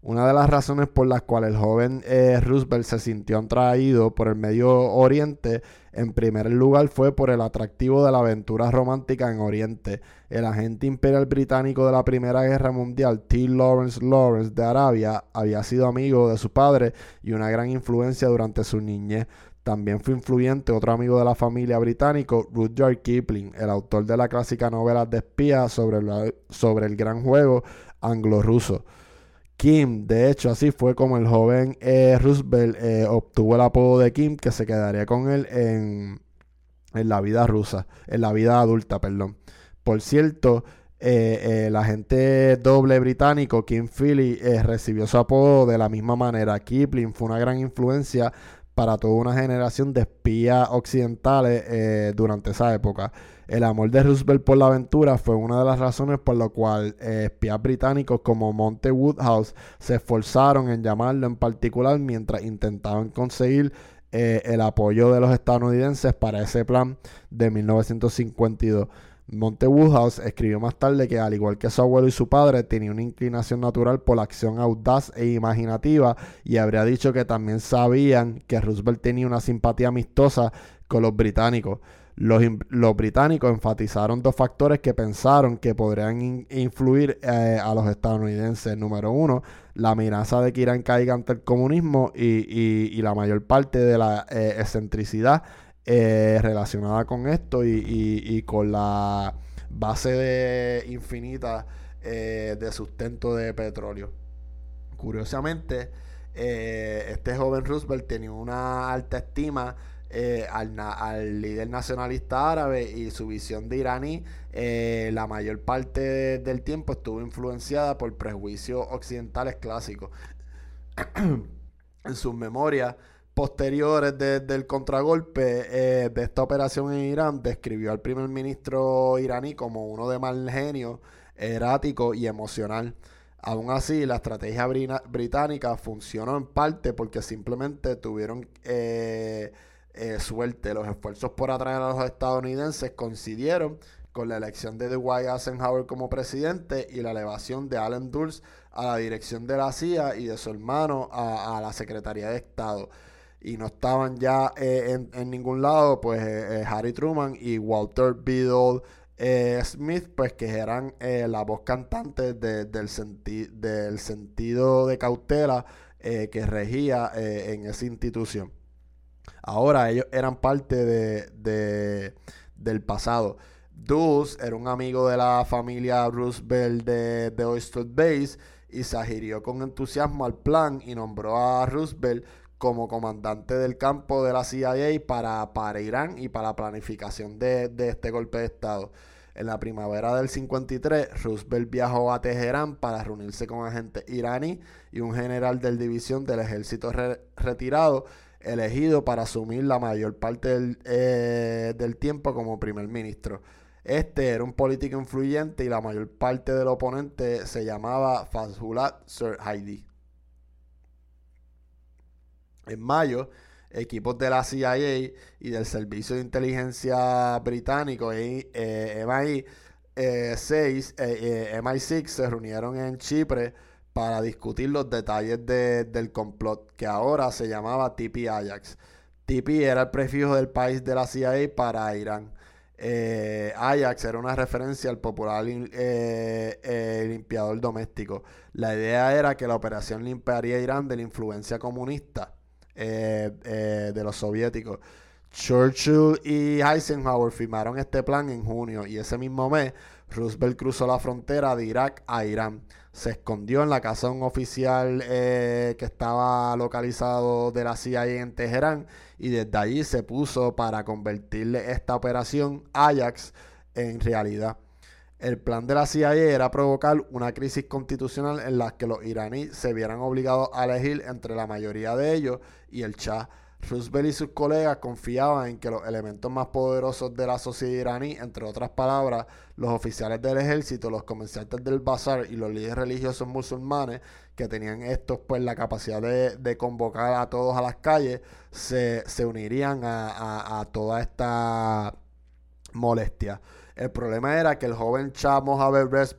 Una de las razones por las cuales el joven eh, Roosevelt se sintió atraído por el Medio Oriente, en primer lugar, fue por el atractivo de la aventura romántica en Oriente. El agente imperial británico de la Primera Guerra Mundial, T. Lawrence Lawrence de Arabia, había sido amigo de su padre y una gran influencia durante su niñez. También fue influyente otro amigo de la familia británico, Rudyard Kipling, el autor de la clásica novela de espía sobre, sobre el gran juego anglo-ruso. Kim. De hecho, así fue como el joven eh, Roosevelt eh, obtuvo el apodo de Kim, que se quedaría con él en, en, la vida rusa, en la vida adulta, perdón. Por cierto, eh, el agente doble británico Kim Philly recibió su apodo de la misma manera. Kipling fue una gran influencia para toda una generación de espías occidentales durante esa época. El amor de Roosevelt por la aventura fue una de las razones por la cual eh, espías británicos como Monte Woodhouse se esforzaron en llamarlo en particular mientras intentaban conseguir eh, el apoyo de los estadounidenses para ese plan de 1952. Monte Woodhouse escribió más tarde que, al igual que su abuelo y su padre, tenía una inclinación natural por la acción audaz e imaginativa y habría dicho que también sabían que Roosevelt tenía una simpatía amistosa con los británicos. Los, británicos enfatizaron dos factores que pensaron que podrían influir eh, a los estadounidenses. Número uno, la amenaza de que Irán caiga ante el comunismo y, la mayor parte de la eh, excentricidad eh, relacionada con esto y, con la base de infinita de sustento de petróleo. Curiosamente, este joven Roosevelt tenía una alta estima eh, al, líder nacionalista árabe y su visión de iraní, eh, la mayor parte del tiempo estuvo influenciada por prejuicios occidentales clásicos. en sus memorias posteriores del contragolpe eh, de esta operación en Irán, describió al primer ministro iraní como uno de mal genio, errático y emocional. Aún así, la estrategia británica funcionó en parte porque simplemente tuvieron eh, suerte. Los esfuerzos por atraer a los estadounidenses coincidieron con la elección de Dwight Eisenhower como presidente y la elevación de Allen Dulles a la dirección de la CIA y de su hermano a, la Secretaría de Estado. Y no estaban ya eh, en, ningún lado, pues eh, Harry Truman y Walter Biddle Smith, pues que eran la voz cantante del, del sentido de cautela eh, que regía eh, en esa institución. Ahora ellos eran parte de, del pasado. Dulles era un amigo de la familia Roosevelt de, de Oyster Base y se adhirió con entusiasmo al plan y nombró a Roosevelt como comandante del campo de la CIA para, para Irán y para la planificación de, de este golpe de Estado. En la primavera del 53, Roosevelt viajó a Teherán para reunirse con agentes iraní y un general de división del ejército retirado, elegido para asumir la mayor parte del, eh, del, tiempo como primer ministro. Este era un político influyente y la mayor parte del oponente se llamaba Fazullah Sir Heidi. En mayo, equipos de la CIA y del Servicio de Inteligencia Británico, eh, MI, 6, eh, MI6, se reunieron en Chipre para discutir los detalles del complot, que ahora se llamaba TP Ajax. TP era el prefijo del país de la CIA para Irán. Eh, Ajax era una referencia al popular limpiador doméstico. La idea era que la operación limpiaría Irán de la influencia comunista eh, eh, de los soviéticos. Churchill y Eisenhower firmaron este plan en junio y ese mismo mes Roosevelt cruzó la frontera de Irak a Irán. Se escondió en la casa de un oficial eh, que estaba localizado de la CIA en Teherán y desde allí se puso para convertirle esta operación Ajax en realidad. El plan de la CIA era provocar una crisis constitucional en la que los iraníes se vieran obligados a elegir entre la mayoría de ellos y el Shah. Roosevelt y sus colegas confiaban en que los elementos más poderosos de la sociedad iraní, entre otras palabras, los oficiales del ejército, los comerciantes del bazar y los líderes religiosos musulmanes, que tenían estos pues la capacidad de, convocar a todos a las calles, se, unirían a, toda esta molestia. El problema era que el joven Shah Mohammad Rez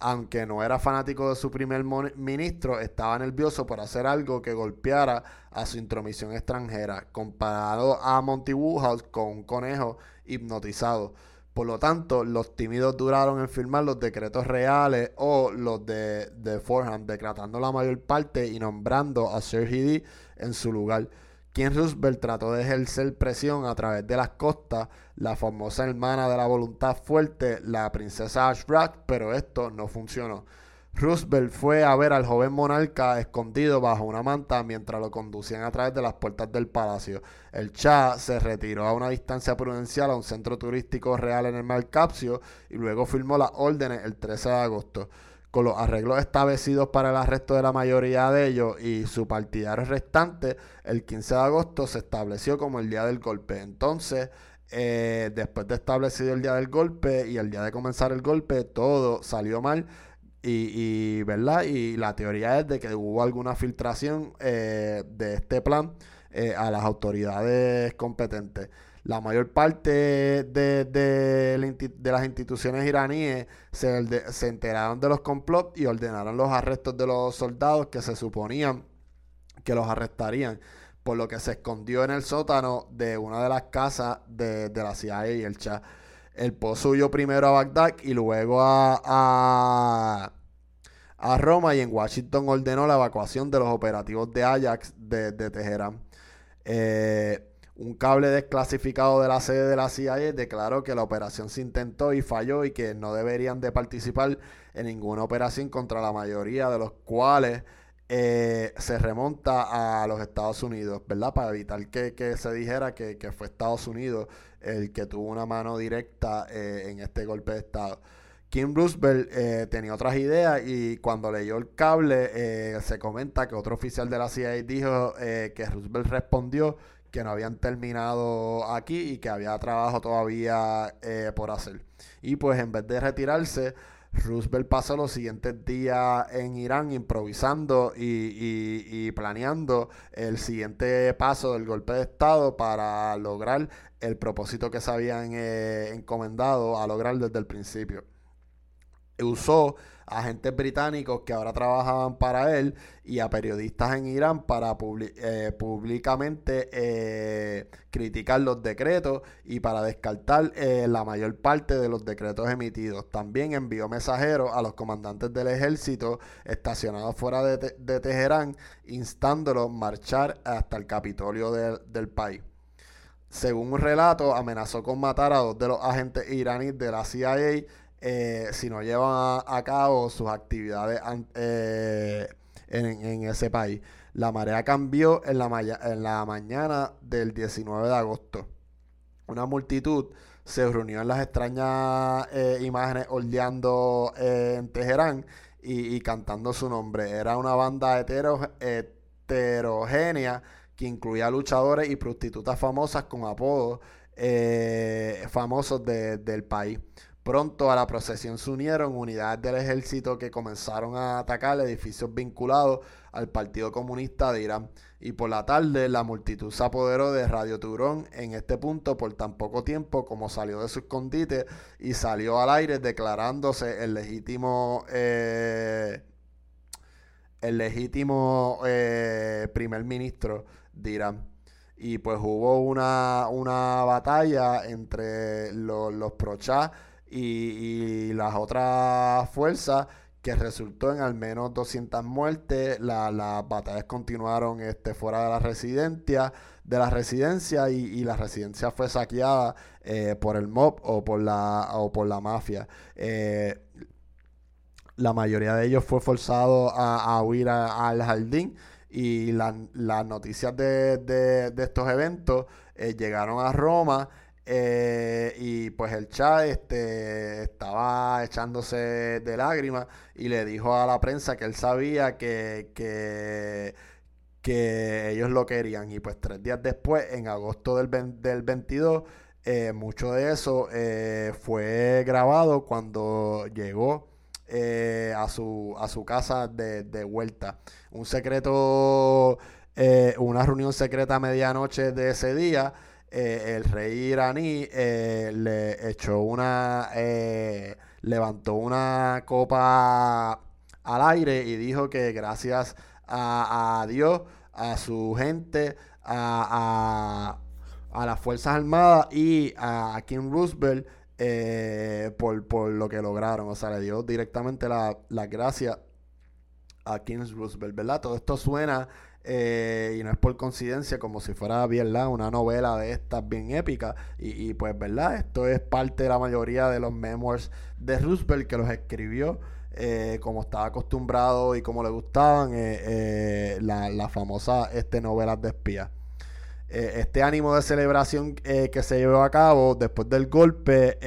aunque no era fanático de su primer ministro, estaba nervioso por hacer algo que golpeara a su intromisión extranjera, comparado a Monty Woodhouse con un conejo hipnotizado. Por lo tanto, los tímidos duraron en firmar los decretos reales o los de, de Forham, decretando la mayor parte y nombrando a Sir Hidi en su lugar quien Roosevelt trató de ejercer presión a través de las costas, la famosa hermana de la voluntad fuerte, la princesa Ashbrook, pero esto no funcionó. Roosevelt fue a ver al joven monarca escondido bajo una manta mientras lo conducían a través de las puertas del palacio. El Shah se retiró a una distancia prudencial a un centro turístico real en el Mar Capsio y luego firmó las órdenes el 13 de agosto con los arreglos establecidos para el arresto de la mayoría de ellos y su partidario restante, el 15 de agosto se estableció como el día del golpe. Entonces, eh, después de establecido el día del golpe y el día de comenzar el golpe, todo salió mal. Y, ¿verdad? y la teoría es de que hubo alguna filtración eh, de este plan eh, a las autoridades competentes la mayor parte de, de, las instituciones iraníes se, se, enteraron de los complots y ordenaron los arrestos de los soldados que se suponían que los arrestarían, por lo que se escondió en el sótano de una de las casas de, la CIA y el Shah. El pozo huyó primero a Bagdad y luego a, a, a, Roma y en Washington ordenó la evacuación de los operativos de Ajax de, de Teherán. Eh, un cable desclasificado de la sede de la CIA declaró que la operación se intentó y falló y que no deberían de participar en ninguna operación contra la mayoría de los cuales eh, se remonta a los Estados Unidos, ¿verdad? Para evitar que, se dijera que, fue Estados Unidos el que tuvo una mano directa eh, en este golpe de Estado. Kim Roosevelt eh, tenía otras ideas y cuando leyó el cable se comenta que otro oficial de la CIA dijo que Roosevelt respondió que no habían terminado aquí y que había trabajo todavía eh, por hacer. Y pues en vez de retirarse, Roosevelt pasó los siguientes días en Irán improvisando y, planeando el siguiente paso del golpe de Estado para lograr el propósito que se habían eh, encomendado a lograr desde el principio. usó agentes británicos que ahora trabajaban para él y a periodistas en Irán para eh, públicamente eh, criticar los decretos y para descartar eh, la mayor parte de los decretos emitidos. También envió mensajeros a los comandantes del ejército estacionados fuera de, Teherán, instándolos a marchar hasta el Capitolio del país. Según un relato, amenazó con matar a dos de los agentes iraníes de la CIA eh, si no llevan a, cabo sus actividades eh, en, ese país. La marea cambió en la, en la mañana del 19 de agosto. Una multitud se reunió en las extrañas eh, imágenes holdeando en Teherán y, cantando su nombre. Era una banda heterogénea que incluía luchadores y prostitutas famosas con apodos famosos del país. Pronto a la procesión se unieron unidades del ejército que comenzaron a atacar edificios vinculados al Partido Comunista de Irán. Y por la tarde la multitud se apoderó de Radio Turón en este punto por tan poco tiempo como salió de su escondite y salió al aire declarándose el legítimo eh, el legítimo eh, primer ministro de Irán. Y pues hubo una, una batalla entre los, los y, las otras fuerzas que resultó en al menos 200 muertes. las batallas continuaron este, fuera de la residencia, de la residencia y, la residencia fue saqueada eh, por el mob o por la, o por la mafia. Eh, la mayoría de ellos fue forzado a, huir al jardín y las noticias de, estos eventos eh, llegaron a Roma. Eh, y pues el chat este, estaba echándose de lágrimas y le dijo a la prensa que él sabía que, que, ellos lo querían. Y pues tres días después, en agosto del, del 22, eh, mucho de eso eh, fue grabado cuando llegó a, su, a su casa de, de vuelta. Un secreto, una reunión secreta a medianoche de ese día. Eh, el rey iraní eh, le echó una, eh, levantó una copa al aire y dijo que gracias a, Dios, a su gente, a, las Fuerzas Armadas y a King Roosevelt por, lo que lograron. O sea, le dio directamente las gracias a King Roosevelt, ¿verdad? Todo esto suena eh, y no es por coincidencia, como si fuera bien una novela de estas bien épica. Y, pues, ¿verdad? Esto es parte de la mayoría de los memoirs de Roosevelt que los escribió. Eh, como estaba acostumbrado y como le gustaban eh, la, la, famosa este, novelas de espía. este ánimo de celebración que se llevó a cabo después del golpe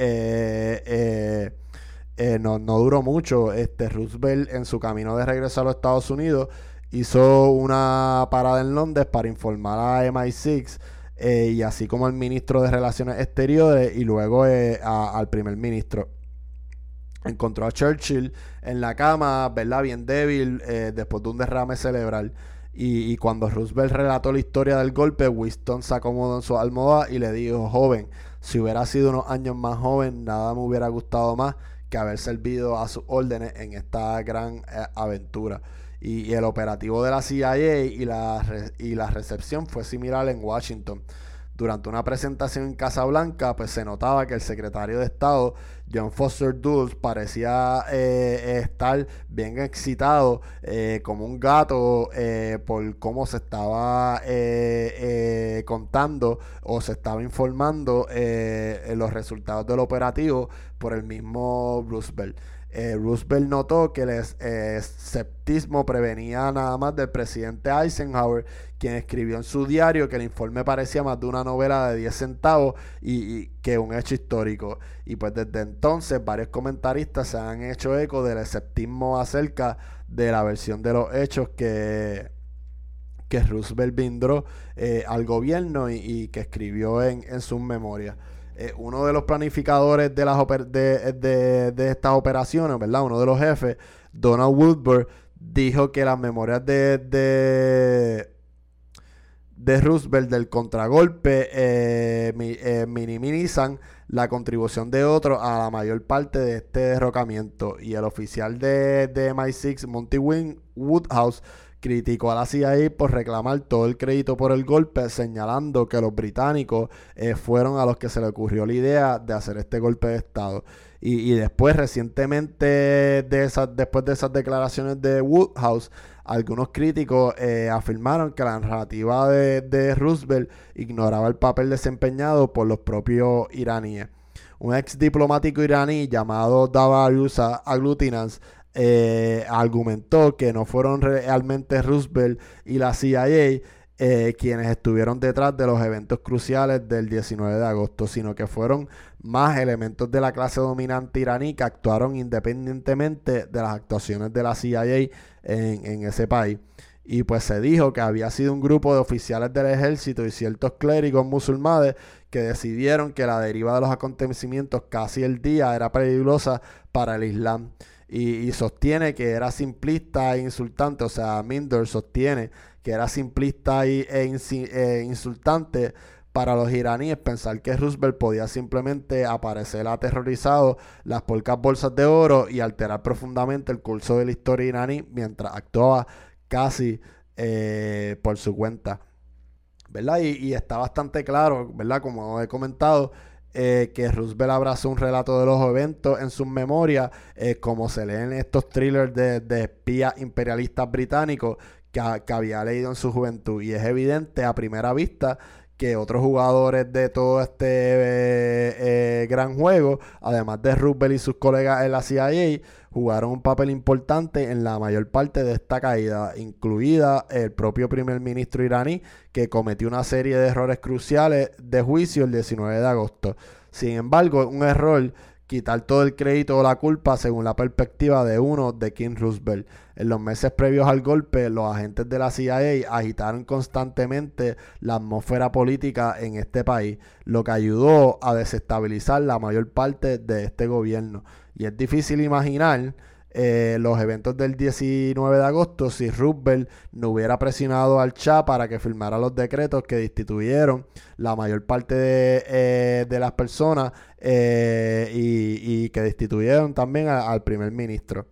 no, no, duró mucho. Este, Roosevelt en su camino de regreso a los Estados Unidos hizo una parada en Londres para informar a MI6 eh, y así como al ministro de Relaciones Exteriores y luego eh, al primer ministro. Encontró a Churchill en la cama, ¿verdad? Bien débil, eh, después de un derrame cerebral. Y, cuando Roosevelt relató la historia del golpe, Winston se acomodó en su almohada y le dijo, joven, si hubiera sido unos años más joven, nada me hubiera gustado más que haber servido a sus órdenes en esta gran aventura y, el operativo de la CIA y la, y la recepción fue similar en Washington. Durante una presentación en Casa Blanca, pues se notaba que el secretario de Estado, John Foster Dulles, parecía eh, estar bien excitado, eh, como un gato, eh, por cómo se estaba contando o se estaba informando los resultados del operativo por el mismo Roosevelt. Eh, Roosevelt notó que el eh, esceptismo prevenía nada más del presidente Eisenhower, quien escribió en su diario que el informe parecía más de una novela de 10 centavos y, que un hecho histórico. Y pues desde entonces varios comentaristas se han hecho eco del esceptismo acerca de la versión de los hechos que, que Roosevelt brindó eh, al gobierno y, que escribió en, en sus memorias. Eh, uno de los planificadores de, las de, estas operaciones, ¿verdad? Uno de los jefes, Donald Woodward, dijo que las memorias de, de, Roosevelt del contragolpe eh, eh, minimizan la contribución de otros a la mayor parte de este derrocamiento. Y el oficial de, de MI6, Monty Woodhouse, criticó a la CIA por reclamar todo el crédito por el golpe, señalando que los británicos eh, fueron a los que se le ocurrió la idea de hacer este golpe de Estado. Y, después, recientemente, de después de esas declaraciones de Woodhouse, algunos críticos eh, afirmaron que la narrativa de, Roosevelt ignoraba el papel desempeñado por los propios iraníes. Un ex diplomático iraní llamado Davarius Aglutinans eh, argumentó que no fueron realmente Roosevelt y la CIA eh, quienes estuvieron detrás de los eventos cruciales del 19 de agosto, sino que fueron más elementos de la clase dominante iraní que actuaron independientemente de las actuaciones de la CIA en, en ese país. Y pues se dijo que había sido un grupo de oficiales del ejército y ciertos clérigos musulmanes que decidieron que la deriva de los acontecimientos casi el día era peligrosa para el Islam y, sostiene que era simplista e insultante, o sea, Minder sostiene que era simplista e, e, insultante para los iraníes pensar que Roosevelt podía simplemente aparecer aterrorizado las pocas bolsas de oro y alterar profundamente el curso de la historia iraní mientras actuaba casi eh, por su cuenta. ¿Verdad? Y, y, está bastante claro, ¿verdad? Como he comentado, eh, que Roosevelt abrazó un relato de los eventos en sus memorias, eh, como se leen estos thrillers de, espías imperialistas británicos que, había leído en su juventud. Y es evidente a primera vista que otros jugadores de todo este eh, gran juego, además de Roosevelt y sus colegas en la CIA, jugaron un papel importante en la mayor parte de esta caída, incluida el propio primer ministro iraní, que cometió una serie de errores cruciales de juicio el 19 de agosto. Sin embargo, un error quitar todo el crédito o la culpa según la perspectiva de uno de King Roosevelt. En los meses previos al golpe, los agentes de la CIA agitaron constantemente la atmósfera política en este país, lo que ayudó a desestabilizar la mayor parte de este gobierno. Y es difícil imaginar eh, los eventos del 19 de agosto si Roosevelt no hubiera presionado al Cha para que firmara los decretos que destituyeron la mayor parte de, eh, las personas eh, y, que destituyeron también al primer ministro.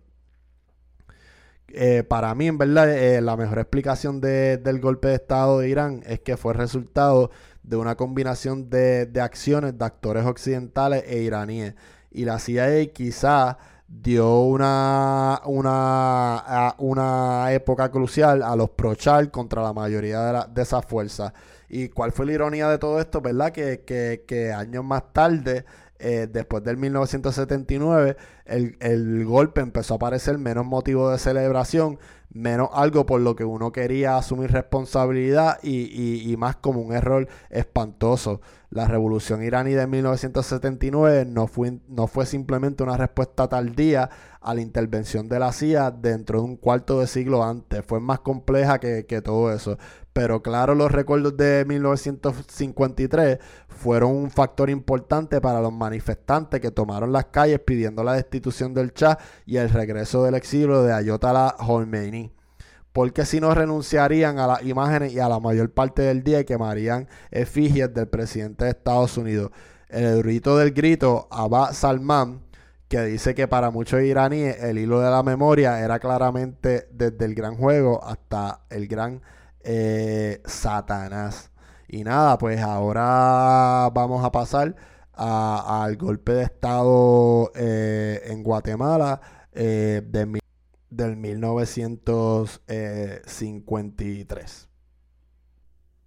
para mí, en verdad, la mejor explicación del golpe de Estado de Irán es que fue resultado de una combinación de, de acciones de actores occidentales e iraníes y la CIA quizá dio una, una, una época crucial a los pro contra la mayoría de, esas fuerzas. ¿Y cuál fue la ironía de todo esto? ¿Verdad? Que años más tarde, eh, después del 1979, el, el golpe empezó a parecer menos motivo de celebración, menos algo por lo que uno quería asumir responsabilidad y, y, más como un error espantoso. La revolución iraní de 1979 no fue, no fue simplemente una respuesta tardía a la intervención de la CIA dentro de un cuarto de siglo antes, fue más compleja que, todo eso. Pero claro, los recuerdos de 1953 fueron un factor importante para los manifestantes que tomaron las calles pidiendo la destitución del Shah y el regreso del exilio de Ayatollah Khomeini. Porque si no renunciarían a las imágenes y a la mayor parte del día y quemarían efigies del presidente de Estados Unidos. El grito del grito, Abba Salman, que dice que para muchos iraníes el hilo de la memoria era claramente desde el gran juego hasta el gran eh, Satanás. Y nada, pues ahora vamos a pasar al golpe de Estado eh, en Guatemala eh, del 1953.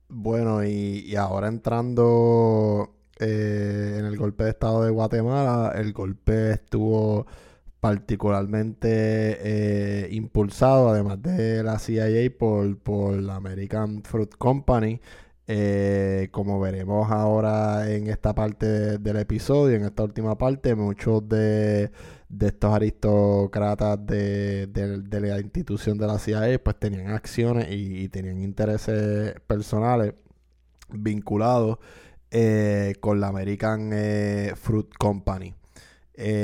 Bueno, y, ahora entrando en el golpe de Estado de Guatemala, el golpe estuvo particularmente eh, impulsado, además de la CIA, por, por la American Fruit Company. Eh, como veremos ahora en esta parte del episodio, en esta última parte, muchos de, estos aristócratas de, la institución de la CIA pues tenían acciones y, tenían intereses personales vinculados eh, con la American Fruit Company.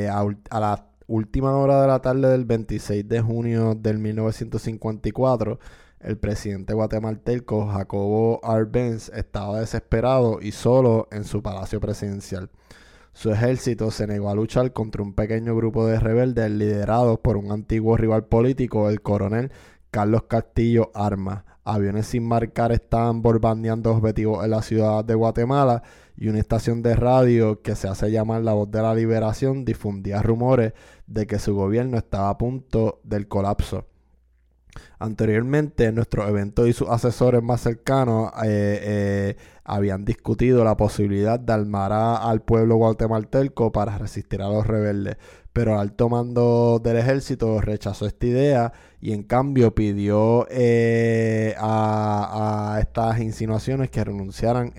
a, a la última hora de la tarde del 26 de junio del 1954, el presidente guatemalteco Jacobo Arbenz estaba desesperado y solo en su palacio presidencial. Su ejército se negó a luchar contra un pequeño grupo de rebeldes liderados por un antiguo rival político, el coronel Carlos Castillo Armas. Aviones sin marcar estaban bombardeando objetivos en la ciudad de Guatemala y una estación de radio que se hace llamar La Voz de la Liberación difundía rumores de que su gobierno estaba a punto del colapso. Anteriormente, nuestros eventos y sus asesores más cercanos eh, eh, habían discutido la posibilidad de armar al pueblo guatemalteco para resistir a los rebeldes, pero el alto mando del ejército rechazó esta idea y en cambio pidió eh, a, estas insinuaciones que renunciaran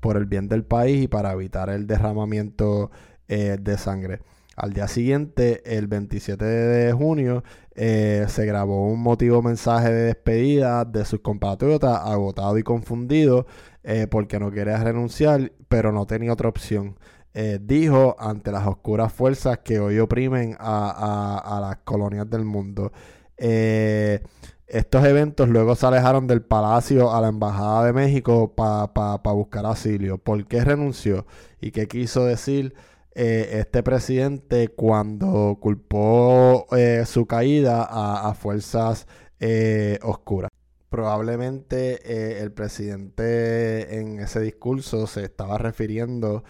por el bien del país y para evitar el derramamiento de sangre. Al día siguiente, el 27 de junio, eh, se grabó un motivo mensaje de despedida de sus compatriotas, agotado y confundido, eh, porque no quería renunciar, pero no tenía otra opción. Eh, dijo ante las oscuras fuerzas que hoy oprimen a, las colonias del mundo. estos eventos luego se alejaron del palacio a la Embajada de México para buscar asilio. ¿Por qué renunció? ¿Y qué quiso decir? Eh, este presidente cuando culpó eh, su caída a, fuerzas eh, oscuras. Probablemente el presidente en ese discurso se estaba refiriendo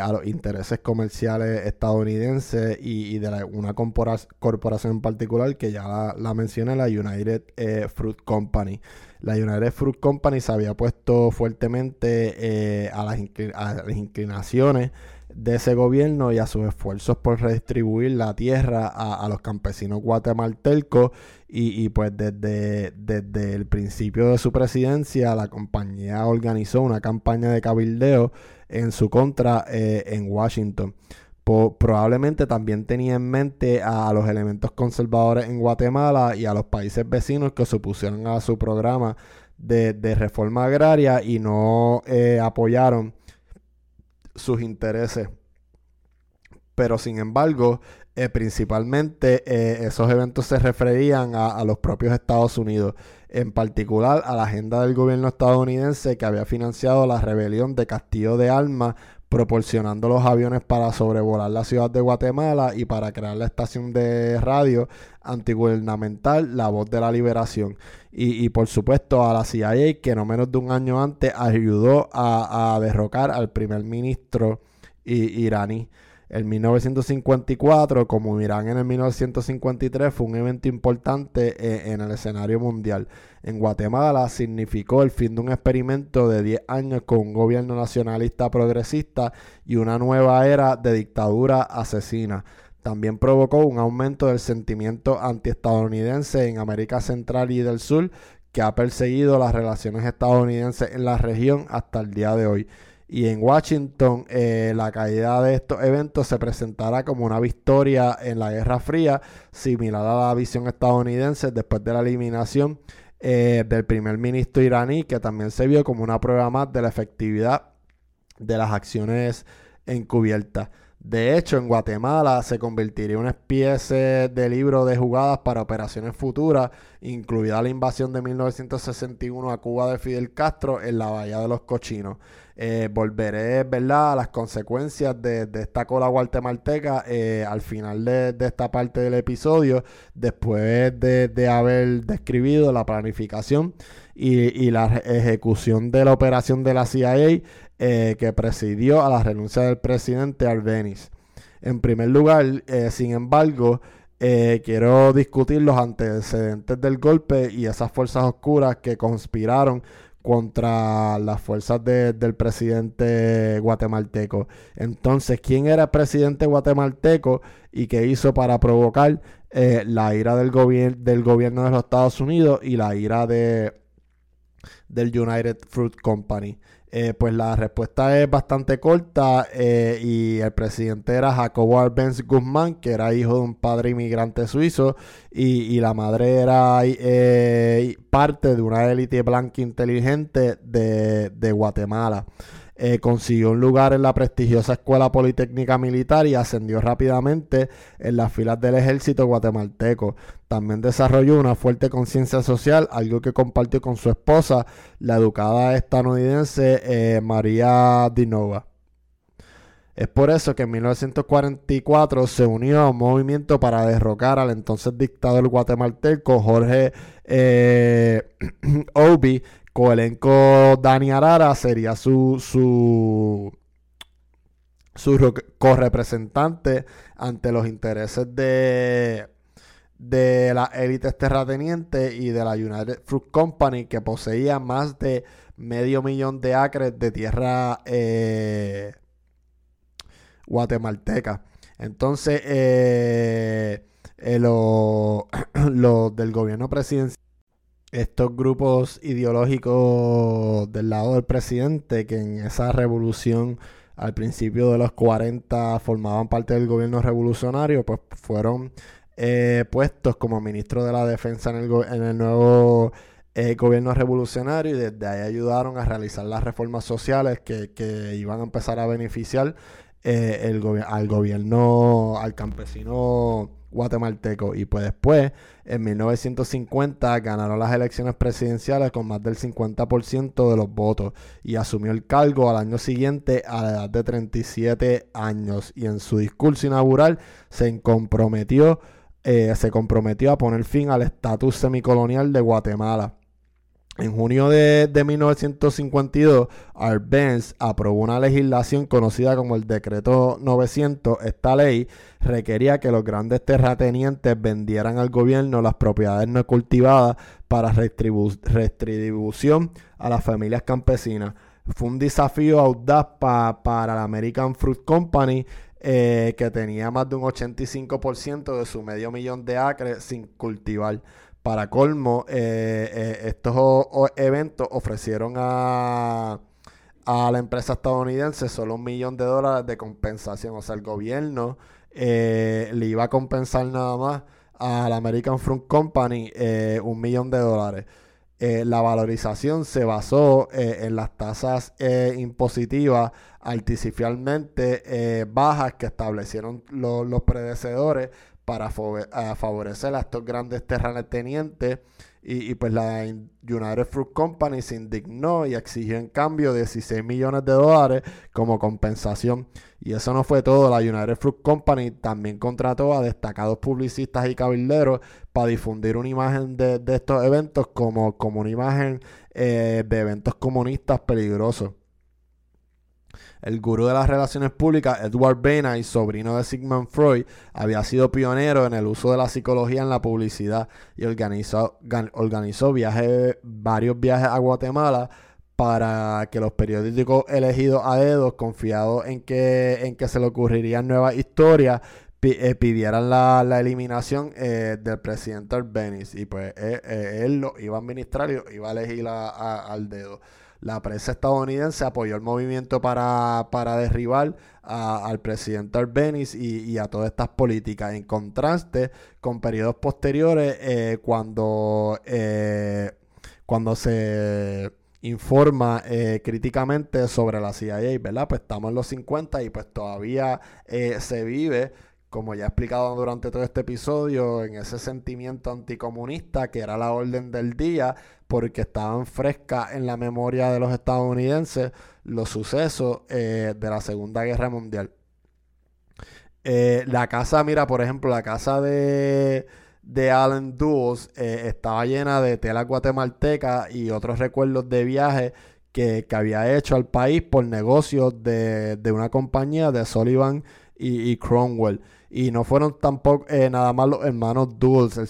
a los intereses comerciales estadounidenses y, de una corporación en particular que ya la, mencioné, la United Fruit Company. La United Fruit Company se había puesto fuertemente a, las a las inclinaciones de ese gobierno y a sus esfuerzos por redistribuir la tierra a, los campesinos guatemaltecos y, pues desde, desde, el principio de su presidencia la compañía organizó una campaña de cabildeo en su contra eh, en Washington. probablemente también tenía en mente a, los elementos conservadores en Guatemala y a los países vecinos que se opusieron a su programa de, reforma agraria y no eh, apoyaron sus intereses. Pero sin embargo, eh, principalmente eh, esos eventos se referían a, los propios Estados Unidos, en particular a la agenda del gobierno estadounidense que había financiado la rebelión de Castillo de Alma, proporcionando los aviones para sobrevolar la ciudad de Guatemala y para crear la estación de radio antigubernamental La Voz de la Liberación. Y, por supuesto a la CIA que no menos de un año antes ayudó a, derrocar al primer ministro iraní. En 1954, como Irán en el 1953, fue un evento importante eh, en el escenario mundial. En Guatemala significó el fin de un experimento de 10 años con un gobierno nacionalista progresista y una nueva era de dictadura asesina. También provocó un aumento del sentimiento antiestadounidense en América Central y del Sur que ha perseguido las relaciones estadounidenses en la región hasta el día de hoy. Y en Washington eh, la caída de estos eventos se presentará como una victoria en la Guerra Fría, similar a la visión estadounidense después de la eliminación eh, del primer ministro iraní, que también se vio como una prueba más de la efectividad de las acciones encubiertas. De hecho, en Guatemala se convertiría en una especie de libro de jugadas para operaciones futuras, incluida la invasión de 1961 a Cuba de Fidel Castro en la Bahía de los Cochinos. Eh, volveré ¿verdad? a las consecuencias de, esta cola guatemalteca eh, al final de, esta parte del episodio, después de, haber describido la planificación y, la ejecución de la operación de la CIA eh, que presidió a la renuncia del presidente Arbenis. En primer lugar, sin embargo, quiero discutir los antecedentes del golpe y esas fuerzas oscuras que conspiraron contra las fuerzas del presidente guatemalteco. Entonces, ¿quién era el presidente guatemalteco y qué hizo para provocar la ira del, del gobierno de los Estados Unidos y la ira de, del United Fruit Company? Eh, pues la respuesta es bastante corta eh, y el presidente era Jacobo Arbenz Guzmán, que era hijo de un padre inmigrante suizo y, la madre era eh, parte de una élite blanca inteligente de Guatemala. Eh, consiguió un lugar en la prestigiosa Escuela Politécnica Militar y ascendió rápidamente en las filas del ejército guatemalteco. También desarrolló una fuerte conciencia social, algo que compartió con su esposa, la educada estadounidense eh, María Dinova. Es por eso que en 1944 se unió a un movimiento para derrocar al entonces dictador guatemalteco Jorge eh, Obi. Coelenco Dani Arara sería su, su, su correpresentante ante los intereses de, de las élites terratenientes y de la United Fruit Company que poseía más de medio millón de acres de tierra eh, guatemalteca. Entonces, eh, eh, los del gobierno presidencial, estos grupos ideológicos del lado del presidente, que en esa revolución al principio de los 40 formaban parte del gobierno revolucionario, pues fueron eh, puestos como ministro de la defensa en el, en el nuevo gobierno revolucionario y desde ahí ayudaron a realizar las reformas sociales que, que iban a empezar a beneficiar eh, el al gobierno, al campesino guatemalteco. Y pues después, en 1950, ganaron las elecciones presidenciales con más del 50% de los votos y asumió el cargo al año siguiente a la edad de 37 años. Y en su discurso inaugural se comprometió, eh, se comprometió a poner fin al estatus semicolonial de Guatemala. En junio de, 1952, Art Benz aprobó una legislación conocida como el Decreto 900. Esta ley requería que los grandes terratenientes vendieran al gobierno las propiedades no cultivadas para redistribución a las familias campesinas. Fue un desafío audaz para la American Fruit Company, eh, que tenía más de un 85% de su medio millón de acres sin cultivar. Para colmo, eh, eh, estos eventos ofrecieron a, la empresa estadounidense solo un millón de dólares de compensación. O sea, el gobierno eh, le iba a compensar nada más a la American Fruit Company un millón de dólares. la valorización se basó en las tasas impositivas artificialmente bajas que establecieron los predecesores para favorecer a estos grandes terratenientes. Y, y, pues la United Fruit Company se indignó y exigió en cambio 16 millones de dólares como compensación. Y eso no fue todo. La United Fruit Company también contrató a destacados publicistas y cabilderos para difundir una imagen de, estos eventos como, como una imagen eh, de eventos comunistas peligrosos. El gurú de las relaciones públicas, Edward y sobrino de Sigmund Freud, había sido pionero en el uso de la psicología en la publicidad y organizó, organizó varios viajes a Guatemala para que los periódicos elegidos a dedos, confiados en que, en que se le ocurrirían nuevas historias, eh, pidieran la, eliminación eh, del presidente Arbenis. Y pues eh, él lo iba a administrar y iba a elegir al dedo. La prensa estadounidense apoyó el movimiento para, derribar al presidente Arbenis y, a todas estas políticas, en contraste con periodos posteriores eh, cuando, eh, cuando se informa eh, críticamente sobre la CIA, ¿verdad? Pues estamos en los 50 y pues todavía se vive como ya he explicado durante todo este episodio, en ese sentimiento anticomunista que era la orden del día, porque estaban frescas en la memoria de los estadounidenses los sucesos eh, de la Segunda Guerra Mundial. Eh, la casa, mira, por ejemplo, la casa de, de Allen Dulles eh, estaba llena de tela guatemalteca y otros recuerdos de viaje que, había hecho al país por negocios de, una compañía de Sullivan y Cromwell. Y no fueron tampoco nada más los hermanos Dulles, el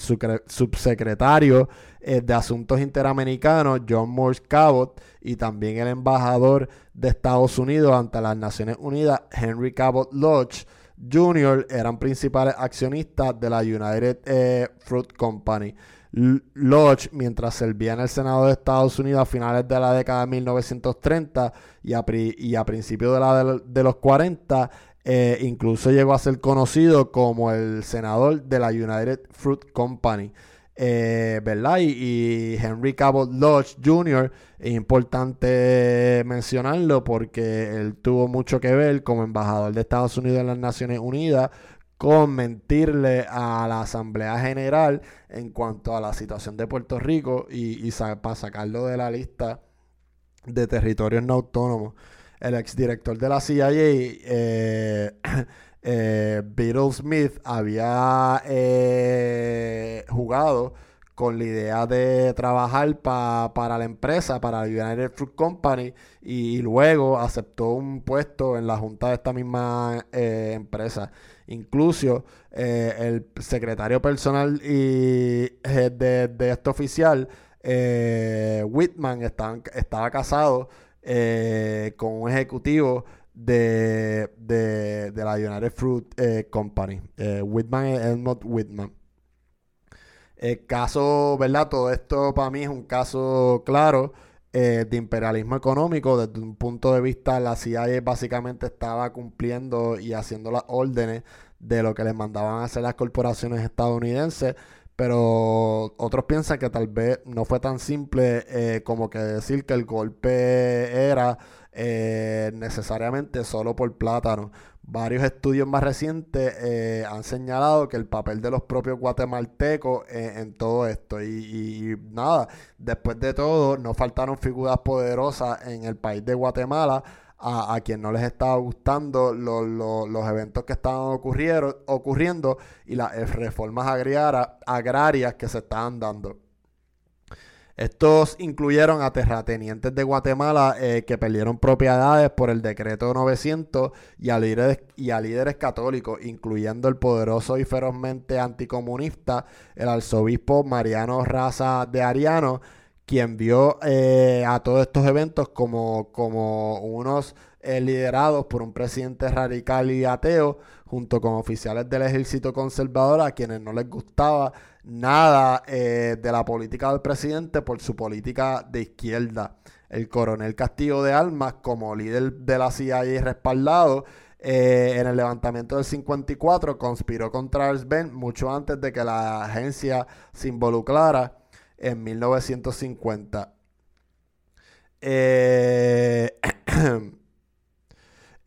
subsecretario eh, de Asuntos Interamericanos, John Morse Cabot, y también el embajador de Estados Unidos ante las Naciones Unidas, Henry Cabot Lodge Jr., eran principales accionistas de la United eh, Fruit Company. Lodge, mientras servía en el Senado de Estados Unidos a finales de la década de 1930 y a, y a principios de, la de los 40, eh, incluso llegó a ser conocido como el senador de la United Fruit Company. Eh, ¿Verdad? Y, Henry Cabot Lodge Jr. es importante mencionarlo porque él tuvo mucho que ver como embajador de Estados Unidos en las Naciones Unidas con mentirle a la Asamblea General en cuanto a la situación de Puerto Rico y, para sacarlo de la lista de territorios no autónomos. el exdirector de la CIA, eh, eh, Smith, había eh, jugado con la idea de trabajar para la empresa, para United Fruit Company, y, luego aceptó un puesto en la junta de esta misma eh, empresa. Incluso eh, el secretario personal y de, de este oficial, Whitman, estaba casado con un ejecutivo de, de, la United Fruit Company. Whitman es Edmund Whitman. El caso, ¿verdad? Todo esto para mí es un caso claro eh, de imperialismo económico. Desde un punto de vista, la CIA básicamente estaba cumpliendo y haciendo las órdenes de lo que les mandaban a hacer las corporaciones estadounidenses. Pero otros piensan que tal vez no fue tan simple eh, como que decir que el golpe era eh, necesariamente solo por plátano. Varios estudios más recientes eh, han señalado que el papel de los propios guatemaltecos en todo esto. Y, nada, después de todo, no faltaron figuras poderosas en el país de Guatemala a, quien no les estaba gustando los eventos que estaban ocurriendo y las reformas agrarias que se estaban dando. Estos incluyeron a terratenientes de Guatemala eh, que perdieron propiedades por el decreto 900 y a, líderes, y a líderes católicos, incluyendo el poderoso y ferozmente anticomunista, el arzobispo Mariano Raza de Ariano, quien vio eh, a todos estos eventos como, como unos eh, liderados por un presidente radical y ateo, junto con oficiales del ejército conservador a quienes no les gustaba nada eh, de la política del presidente por su política de izquierda. El coronel Castillo de Almas, como líder de la CIA respaldado, eh, en el levantamiento del 54 conspiró contra Ben mucho antes de que la agencia se involucrara en 1950. Eh,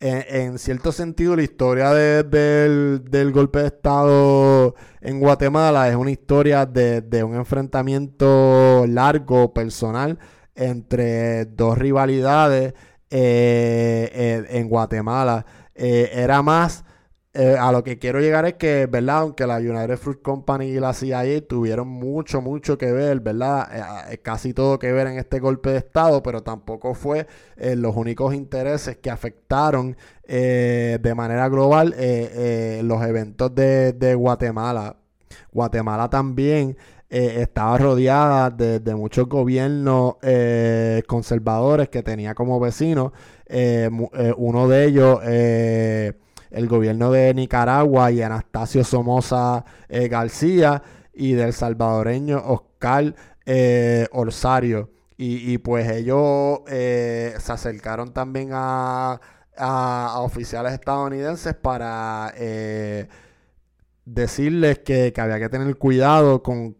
en, cierto sentido, la historia del, golpe de Estado en Guatemala es una historia de, un enfrentamiento largo, personal, entre dos rivalidades eh, en Guatemala. Eh, era más eh, a lo que quiero llegar es que, ¿verdad? Aunque la United Fruit Company y la CIA tuvieron mucho, mucho que ver, ¿verdad? Eh, eh, casi todo que ver en este golpe de Estado, pero tampoco fue los únicos intereses que afectaron de manera global los eventos de, Guatemala. Guatemala también estaba rodeada de, de muchos gobiernos conservadores que tenía como vecinos. uno de ellos el gobierno de Nicaragua y Anastasio Somoza eh, García y del salvadoreño Oscar eh, Orsario. Y, pues ellos eh, se acercaron también a, oficiales estadounidenses para decirles que, había que tener cuidado con,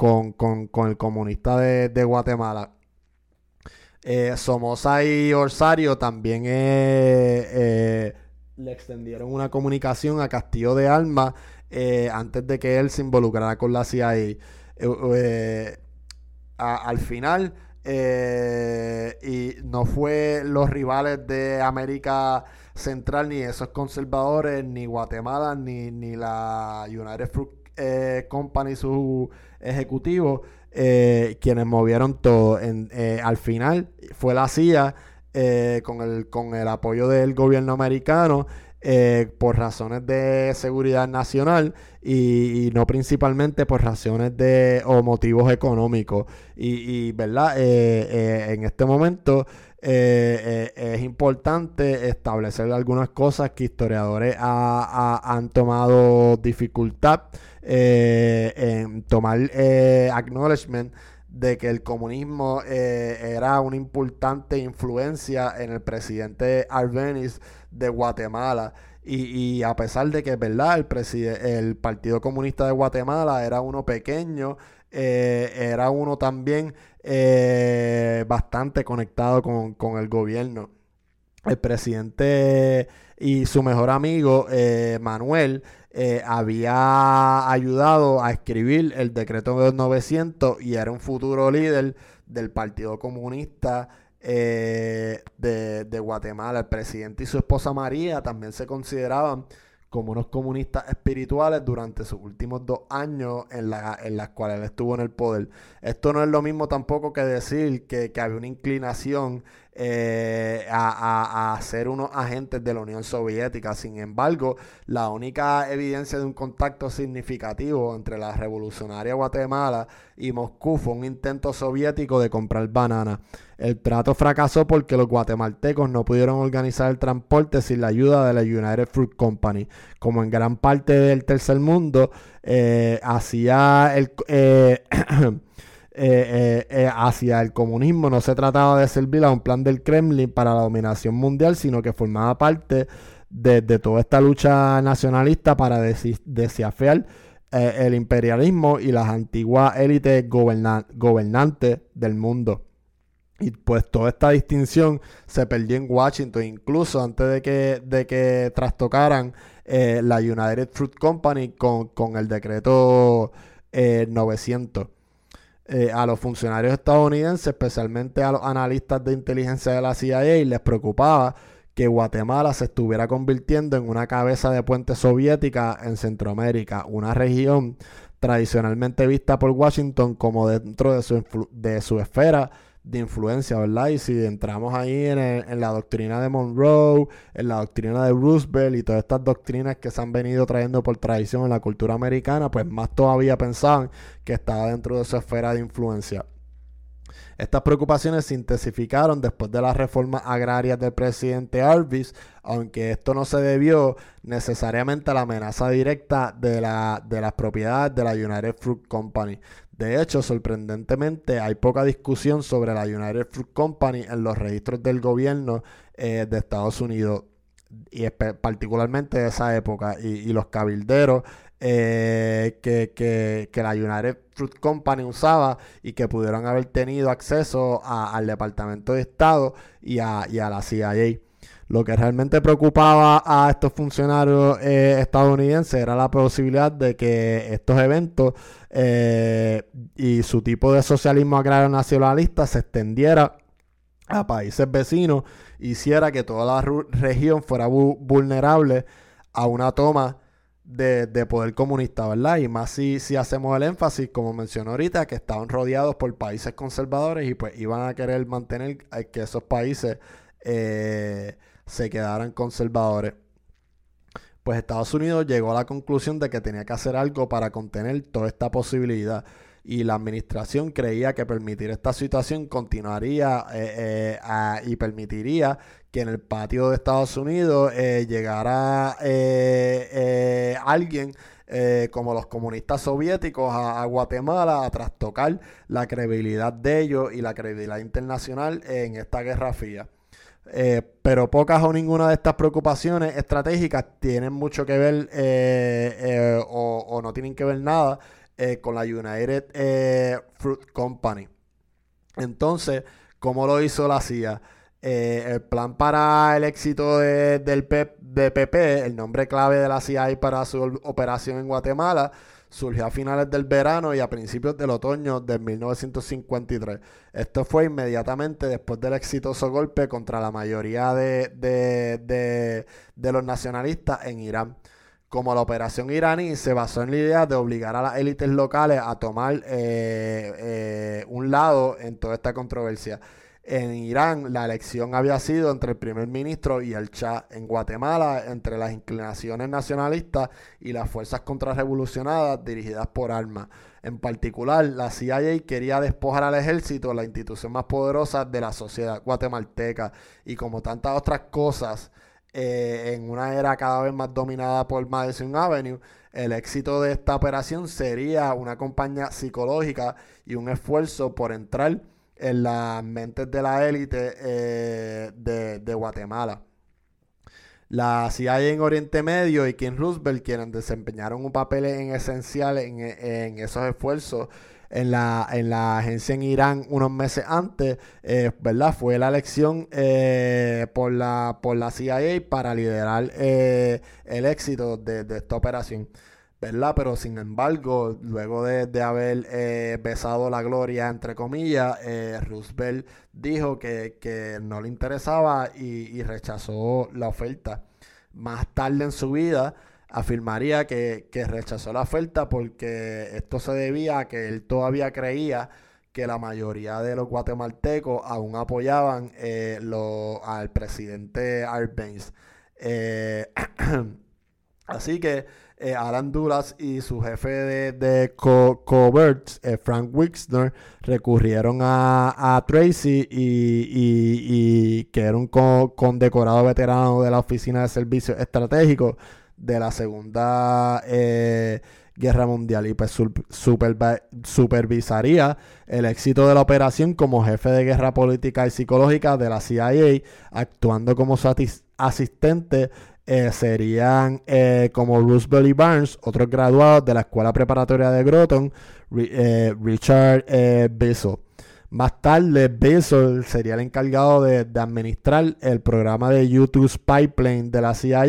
el comunista de, Guatemala. Somoza y Orsario también le extendieron una comunicación a Castillo de Alma eh, antes de que él se involucrara con la CIA. Eh, eh, al final, y no fue los rivales de América Central, ni esos conservadores, ni Guatemala, ni, ni la United Fruit Company, su ejecutivo, quienes movieron todo. al final fue la CIA eh, con, el, con el apoyo del gobierno americano eh, por razones de seguridad nacional y, no principalmente por razones de o motivos económicos. Y, verdad, eh, en este momento es importante establecer algunas cosas que historiadores han tomado dificultad en tomar acknowledgement de que el comunismo eh, era una importante influencia en el presidente Arbenz de Guatemala. Y, a pesar de que, ¿verdad? El, el Partido Comunista de Guatemala era uno pequeño, eh, era uno también eh, bastante conectado con, con, el gobierno. El presidente y su mejor amigo, Manuel, eh, había ayudado a escribir el decreto de 900 y era un futuro líder del Partido Comunista de, de Guatemala. El presidente y su esposa María también se consideraban como unos comunistas espirituales durante sus últimos dos años en, la, en las cuales él estuvo en el poder. Esto no es lo mismo tampoco que decir que, que había una inclinación eh, a, ser unos agentes de la Unión Soviética. Sin embargo, la única evidencia de un contacto significativo entre la revolucionaria Guatemala y Moscú fue un intento soviético de comprar bananas. El trato fracasó porque los guatemaltecos no pudieron organizar el transporte sin la ayuda de la United Fruit Company. Como en gran parte del tercer mundo, eh, hacía el... Eh, Eh, eh, eh, hacia el comunismo no se trataba de servir a un plan del Kremlin para la dominación mundial, sino que formaba parte de, toda esta lucha nacionalista para desafiar el imperialismo y las antiguas élites gobernantes del mundo. Y pues toda esta distinción se perdió en Washington, incluso antes de que, de que trastocaran la United Fruit Company con, con el decreto 900. Eh, a los funcionarios estadounidenses, especialmente a los analistas de inteligencia de la CIA, les preocupaba que Guatemala se estuviera convirtiendo en una cabeza de puente soviética en Centroamérica, una región tradicionalmente vista por Washington como dentro de su, de su esfera de influencia, ¿verdad? Y si entramos ahí en, la doctrina de Monroe, en la doctrina de Roosevelt y todas estas doctrinas que se han venido trayendo por tradición en la cultura americana, pues más todavía pensaban que estaba dentro de su esfera de influencia. Estas preocupaciones se intensificaron después de las reformas agrarias del presidente Arvis, aunque esto no se debió necesariamente a la amenaza directa de las propiedades de la United Fruit Company. De hecho, sorprendentemente, hay poca discusión sobre la United Fruit Company en los registros del gobierno eh, de Estados Unidos y particularmente de esa época y, los cabilderos eh, que, la United Fruit Company usaba y que pudieron haber tenido acceso al Departamento de Estado y a, y a la CIA. Lo que realmente preocupaba a estos funcionarios eh, estadounidenses era la posibilidad de que estos eventos eh, y su tipo de socialismo agrario nacionalista se extendiera a países vecinos, hiciera que toda la región fuera vulnerable a una toma de, poder comunista, ¿verdad? Y más si, si hacemos el énfasis, como mencionó ahorita, que estaban rodeados por países conservadores y pues iban a querer mantener que esos países eh, se quedaran conservadores. Pues Estados Unidos llegó a la conclusión de que tenía que hacer algo para contener toda esta posibilidad y la administración creía que permitir esta situación continuaría eh, eh, y permitiría que en el patio de Estados Unidos eh, llegara alguien como los comunistas soviéticos a, Guatemala a trastocar la credibilidad de ellos y la credibilidad internacional en esta guerra fría. Eh, pero pocas o ninguna de estas preocupaciones estratégicas tienen mucho que ver eh, eh, o, no tienen que ver nada con la United Fruit Company. Entonces, ¿cómo lo hizo la CIA? el plan para el éxito de, del de PP, el nombre clave de la CIA para su operación en Guatemala, surgió a finales del verano y a principios del otoño de 1953. Esto fue inmediatamente después del exitoso golpe contra la mayoría de, de, los nacionalistas en Irán. Como la operación iraní se basó en la idea de obligar a las élites locales a tomar eh, eh, un lado en toda esta controversia. En Irán la elección había sido entre el primer ministro y el Shah. En Guatemala entre las inclinaciones nacionalistas y las fuerzas contrarrevolucionadas dirigidas por armas. En particular, la CIA quería despojar al ejército, la institución más poderosa de la sociedad guatemalteca. Y como tantas otras cosas, eh, en una era cada vez más dominada por Madison Avenue, el éxito de esta operación sería una campaña psicológica y un esfuerzo por entrar en las mentes de la élite eh, de, Guatemala. La CIA en Oriente Medio y King Roosevelt, quienes desempeñaron un papel en esencial en, esos esfuerzos en la, en la agencia en Irán unos meses antes, eh, ¿verdad? Fue la elección eh, por, la, por la CIA para liderar el éxito de, de esta operación. ¿Verdad? Pero sin embargo, luego de, haber eh, besado la gloria, entre comillas, eh, Roosevelt dijo que, no le interesaba y, rechazó la oferta. Más tarde en su vida afirmaría que, rechazó la oferta porque esto se debía a que él todavía creía que la mayoría de los guatemaltecos aún apoyaban eh, al presidente Arbenz. así que eh, Alan Duras y su jefe de, de Covert, eh, Frank Wixner, recurrieron a, Tracy y, que era un condecorado veterano de la Oficina de Servicios Estratégicos de la Segunda eh, Guerra Mundial. Y pues supervisaría el éxito de la operación como jefe de guerra política y psicológica de la CIA, actuando como asistente eh, serían eh, como Roosevelt y Barnes, otros graduados de la Escuela Preparatoria de Groton, eh, Richard Bissell. Más tarde, Bissell sería el encargado de, administrar el programa de YouTube Pipeline de la CIA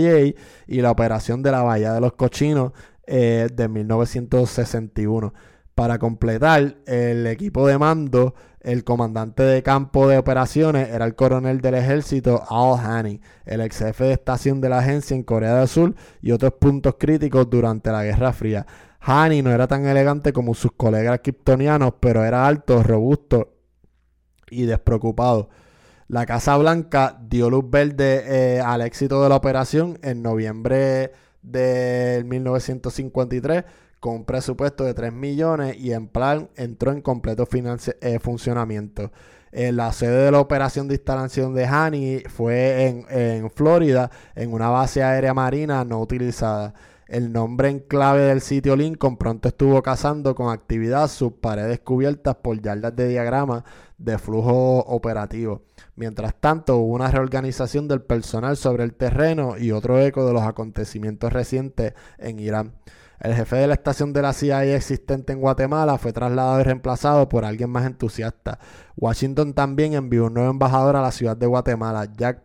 y la operación de la Bahía de los Cochinos de 1961. Para completar, el equipo de mando el comandante de campo de operaciones era el coronel del ejército Al Haney, el ex jefe de estación de la agencia en Corea del Sur y otros puntos críticos durante la Guerra Fría. Haney no era tan elegante como sus colegas kryptonianos, pero era alto, robusto y despreocupado. La Casa Blanca dio luz verde eh, al éxito de la operación en noviembre de 1953 con un presupuesto de 3 millones y en plan entró en completo eh, funcionamiento. Eh, la sede de la operación de instalación de Hani fue en, Florida, en una base aérea marina no utilizada. El nombre en clave del sitio Lincoln pronto estuvo cazando con actividad sus paredes cubiertas por yardas de diagrama de flujo operativo. Mientras tanto, hubo una reorganización del personal sobre el terreno y otro eco de los acontecimientos recientes en Irán. El jefe de la estación de la CIA existente en Guatemala fue trasladado y reemplazado por alguien más entusiasta. Washington también envió un nuevo embajador a la ciudad de Guatemala, Jack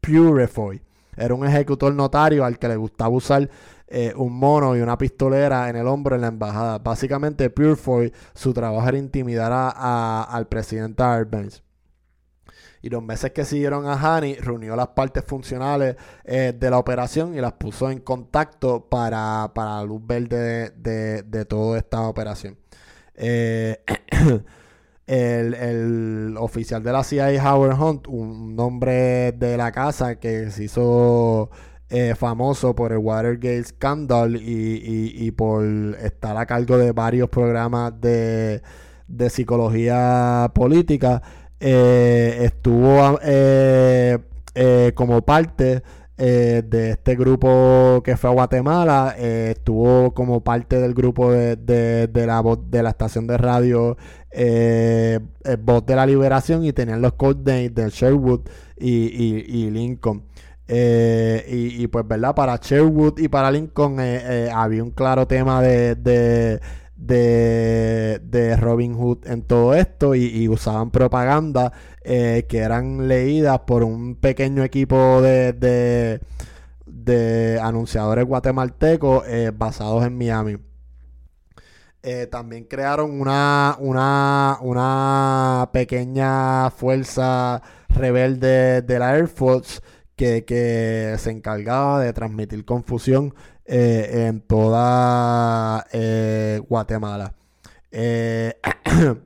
Purefoy. Era un ejecutor notario al que le gustaba usar eh, un mono y una pistolera en el hombro en la embajada. Básicamente, Purefoy, su trabajo era intimidar al presidente Arbenz. Y los meses que siguieron a Hani, reunió las partes funcionales eh, de la operación y las puso en contacto para, la luz verde de, toda esta operación. Eh, el, oficial de la CIA, Howard Hunt, un hombre de la casa que se hizo eh, famoso por el Watergate Scandal y, por estar a cargo de varios programas de, de psicología política, eh, estuvo eh, eh, como parte de este grupo que fue a Guatemala, estuvo como parte del grupo de, de, la, de la estación de radio Voz de la Liberación y tenían los codenames de Sherwood y, Lincoln. y, pues, ¿verdad? Para Sherwood y para Lincoln había un claro tema de, de, Robin Hood en todo esto y, usaban propaganda eh, que eran leídas por un pequeño equipo de, de, anunciadores guatemaltecos eh, basados en Miami. Eh, también crearon una, una, una pequeña fuerza rebelde de la Air Force que, que se encargaba de transmitir confusión eh, en toda eh, Guatemala. Eh,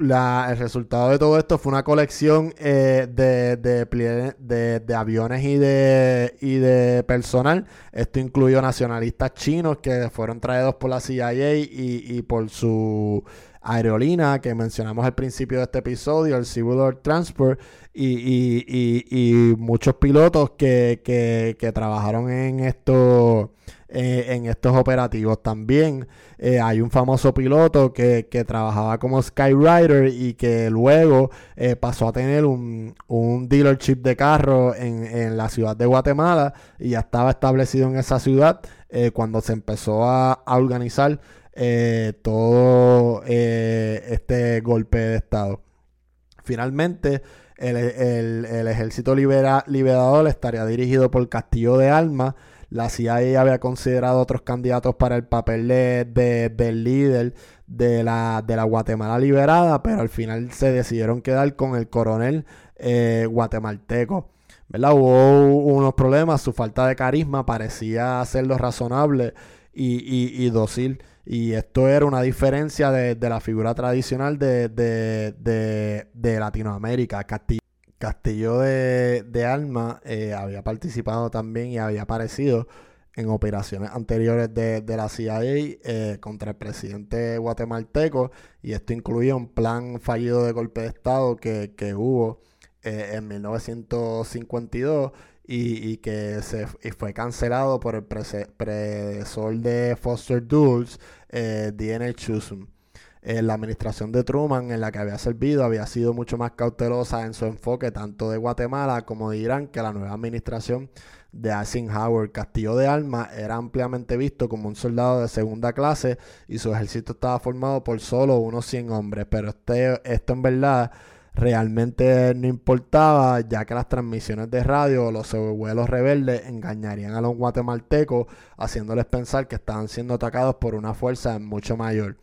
el resultado de todo esto fue una colección de, de, aviones y de, y de personal. Esto incluyó nacionalistas chinos que fueron traídos por la CIA y, y por su aerolínea que mencionamos al principio de este episodio, el Civil Transport, y, muchos pilotos que, trabajaron en estos, eh, estos operativos. También eh, hay un famoso piloto que, trabajaba como Skyrider y que luego eh, pasó a tener un, un dealership de carro en, la ciudad de Guatemala y ya estaba establecido en esa ciudad cuando se empezó a organizar eh, todo eh, este golpe de Estado. Finalmente, el, ejército liberador estaría dirigido por Castillo de Alma, La CIA había considerado otros candidatos para el papel de, del líder de la, de la Guatemala liberada, pero al final se decidieron quedar con el coronel eh, guatemalteco. Hubo unos problemas, su falta de carisma parecía hacerlo razonable y, y, dócil. Y esto era una diferencia de, la figura tradicional de, de Latinoamérica. Castillo, Castillo de, Alma eh, había participado también y había aparecido en operaciones anteriores de, la CIA eh, contra el presidente guatemalteco y esto incluía un plan fallido de golpe de Estado que, hubo eh, en 1952 y, que se fue cancelado por el predecesor de Foster Dulles, eh, D.N. Chisholm. la administración de Truman en la que había servido había sido mucho más cautelosa en su enfoque tanto de Guatemala como de Irán que la nueva administración de Eisenhower. Castillo de Alma era ampliamente visto como un soldado de segunda clase y su ejército estaba formado por solo unos 100 hombres, pero este, esto en verdad realmente no importaba, ya que las transmisiones de radio o los vuelos rebeldes engañarían a los guatemaltecos, haciéndoles pensar que estaban siendo atacados por una fuerza mucho mayor.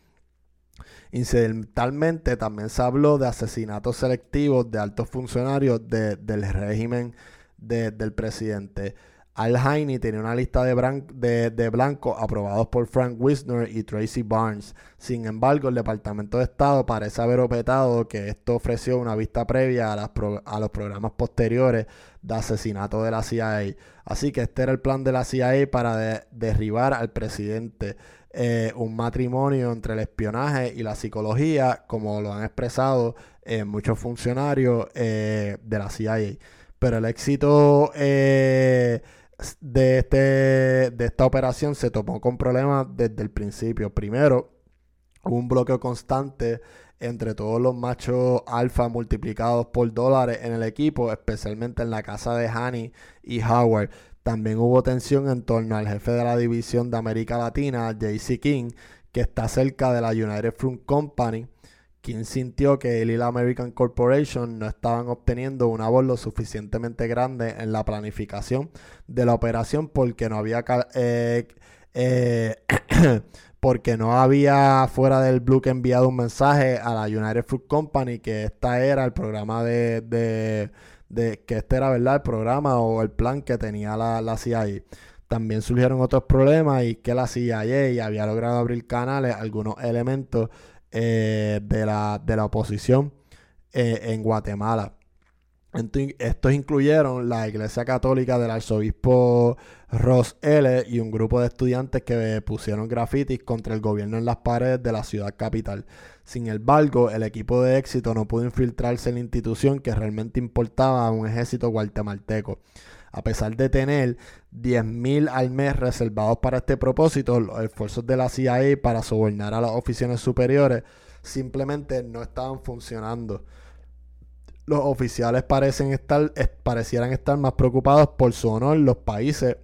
Incidentalmente también se habló de asesinatos selectivos de altos funcionarios del régimen del presidente. Al Heine tenía una lista de, blancos aprobados por Frank Wisner y Tracy Barnes. Sin embargo, el Departamento de Estado parece haber opetado que esto ofreció una vista previa a, a los programas posteriores de asesinato de la CIA. Así que este era el plan de la CIA para derribar al presidente. Eh, un matrimonio entre el espionaje y la psicología, como lo han expresado eh, muchos funcionarios eh, de la CIA. Pero el éxito de, este, de esta operación se tomó con problemas desde el principio. Primero, hubo un bloqueo constante entre todos los machos alfa multiplicados por dólares en el equipo, especialmente en la casa de Hani y Howard. También hubo tensión en torno al jefe de la división de América Latina, JC King, que está cerca de la United Fruit Company, quien sintió que él y American Corporation no estaban obteniendo una voz lo suficientemente grande en la planificación de la operación porque no había eh, eh, porque no había fuera del bloque enviado un mensaje a la United Fruit Company que esta era el programa de, de, que este era verdad el programa o el plan que tenía la, la CIA también surgieron otros problemas y que la CIA había logrado abrir canales, algunos elementos eh, de, la, de, la, oposición eh, en Guatemala. estos incluyeron la Iglesia Católica del Arzobispo Ross L. y un grupo de estudiantes que pusieron grafitis contra el gobierno en las paredes de la ciudad capital. Sin embargo, el equipo de éxito no pudo infiltrarse en la institución que realmente importaba a un ejército guatemalteco. A pesar de tener 10.000 al mes reservados para este propósito, los esfuerzos de la CIA para sobornar a las oficinas superiores simplemente no estaban funcionando. Los oficiales parecen estar, parecieran estar más preocupados por su honor, los países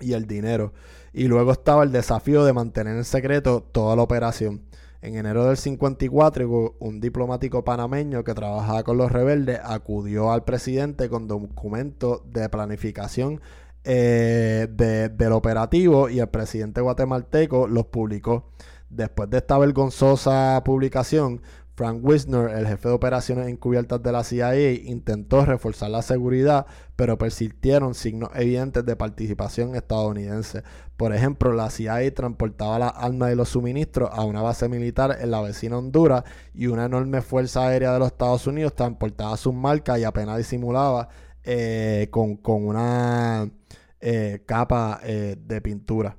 y el dinero. Y luego estaba el desafío de mantener en secreto toda la operación. En enero del 54, un diplomático panameño que trabajaba con los rebeldes acudió al presidente con documentos de planificación eh, del operativo y el presidente guatemalteco los publicó. Después de esta vergonzosa publicación, Frank Wisner, el jefe de operaciones encubiertas de la CIA, intentó reforzar la seguridad, pero persistieron signos evidentes de participación estadounidense. Por ejemplo, la CIA transportaba las armas y los suministros a una base militar en la vecina Honduras y una enorme fuerza aérea de los Estados Unidos transportaba sus marcas y apenas disimulaba eh, con, una eh, capa eh, de pintura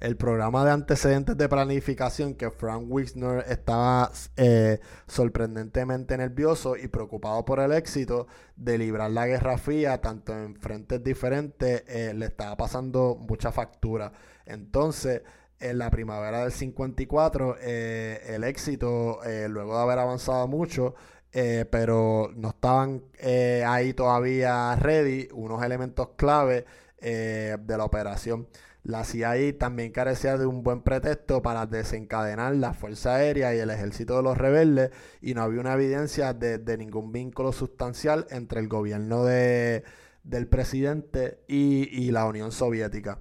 el programa de antecedentes de planificación que Frank Wisner estaba eh, sorprendentemente nervioso y preocupado por el éxito de librar la Guerra Fría, tanto en frentes diferentes, le estaba pasando mucha factura. Entonces, en la primavera del 54, eh, el éxito, luego de haber avanzado mucho, pero no estaban ahí todavía ready unos elementos clave de la operación. La CIA también carecía de un buen pretexto para desencadenar la Fuerza Aérea y el ejército de los rebeldes y no había una evidencia de, ningún vínculo sustancial entre el gobierno de, del presidente y, la Unión Soviética.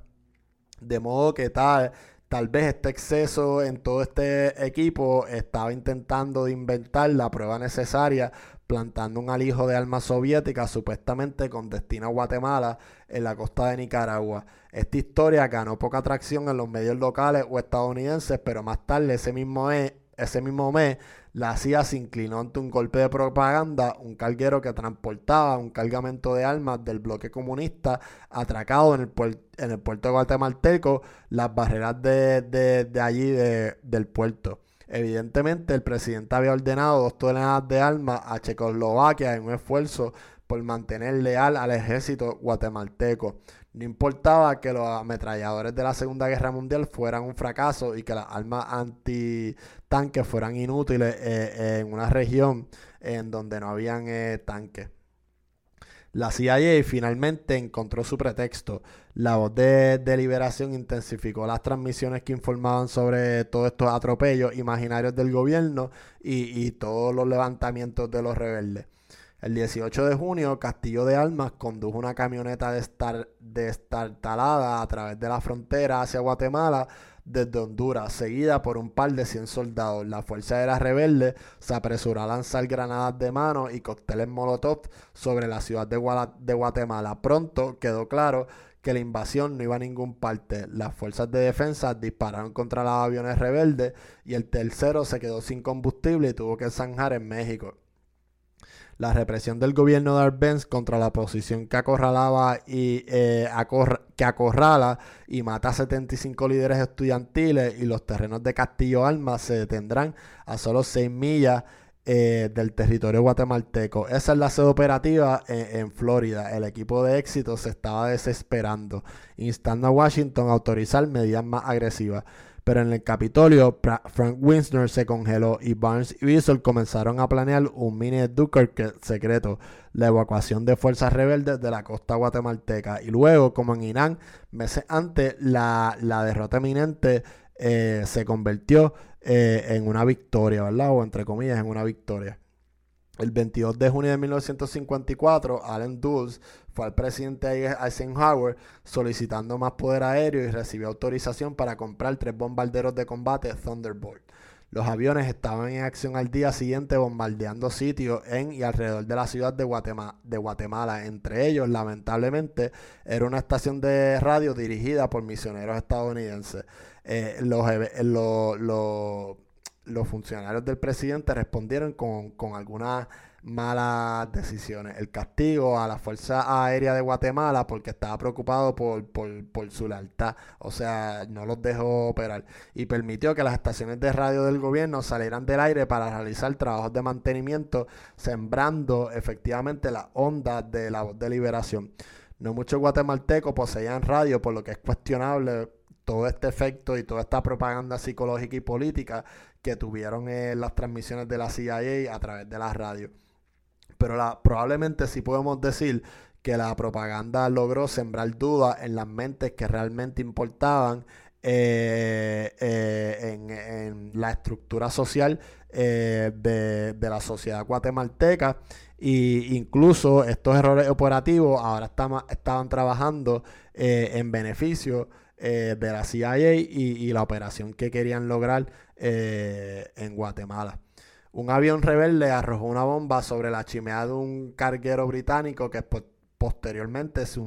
De modo que tal, tal vez este exceso en todo este equipo estaba intentando de inventar la prueba necesaria plantando un alijo de armas soviéticas supuestamente con destino a Guatemala en la costa de Nicaragua. Esta historia ganó poca atracción en los medios locales o estadounidenses, pero más tarde ese mismo mes, ese mismo mes la CIA se inclinó ante un golpe de propaganda, un carguero que transportaba un cargamento de armas del bloque comunista atracado en el, en el puerto de guatemalteco, las barreras de, allí del puerto. Evidentemente, el presidente había ordenado dos toneladas de armas a Checoslovaquia en un esfuerzo por mantener leal al ejército guatemalteco. No importaba que los ametralladores de la Segunda Guerra Mundial fueran un fracaso y que las armas antitanques fueran inútiles eh, en una región en donde no habían eh, tanques. La CIA finalmente encontró su pretexto. La voz de, deliberación intensificó las transmisiones que informaban sobre todos estos atropellos imaginarios del gobierno y todos los levantamientos de los rebeldes. El 18 de junio, Castillo de Almas condujo una camioneta destartalada a través de la frontera hacia Guatemala desde Honduras, seguida por un par de 100 soldados. La Fuerza Aérea Rebelde se apresuró a lanzar granadas de mano y cócteles Molotov sobre la ciudad de, de Guatemala. Pronto quedó claro que la invasión no iba a ningún parte. Las fuerzas de defensa dispararon contra los aviones rebeldes y el tercero se quedó sin combustible y tuvo que zanjar en México la represión del gobierno de Arbenz contra la oposición que acorralaba y eh, que acorrala y mata a 75 líderes estudiantiles y los terrenos de Castillo Alma se detendrán a solo 6 millas eh, del territorio guatemalteco. Esa es la sede operativa en, en, Florida. El equipo de éxito se estaba desesperando, instando a Washington a autorizar medidas más agresivas. Pero en el Capitolio, Frank Winsner se congeló y Barnes y Bissell comenzaron a planear un mini Duker secreto, la evacuación de fuerzas rebeldes de la costa guatemalteca. Y luego, como en Irán, meses antes, la, derrota eminente eh, se convirtió eh, en una victoria, ¿verdad? O entre comillas, en una victoria. El 22 de junio de 1954, Allen Dulles fue al presidente Eisenhower solicitando más poder aéreo y recibió autorización para comprar tres bombarderos de combate Thunderbolt. Los aviones estaban en acción al día siguiente bombardeando sitios en y alrededor de la ciudad de Guatemala. Entre ellos, lamentablemente, era una estación de radio dirigida por misioneros estadounidenses. Eh, los, los funcionarios del presidente respondieron con, algunas malas decisiones. El castigo a la Fuerza Aérea de Guatemala porque estaba preocupado por, su lealtad, o sea, no los dejó operar y permitió que las estaciones de radio del gobierno salieran del aire para realizar trabajos de mantenimiento, sembrando efectivamente las ondas de la voz de liberación. No muchos guatemaltecos poseían radio, por lo que es cuestionable todo este efecto y toda esta propaganda psicológica y política que tuvieron en las transmisiones de la CIA a través de la radio. Pero la, probablemente sí podemos decir que la propaganda logró sembrar dudas en las mentes que realmente importaban eh, eh, en, la estructura social eh, de, la sociedad guatemalteca. E incluso estos errores operativos ahora estaban trabajando en beneficio de la CIA y, la operación que querían lograr eh, en Guatemala. Un avión rebelde arrojó una bomba sobre la chimenea de un carguero británico que posteriormente se,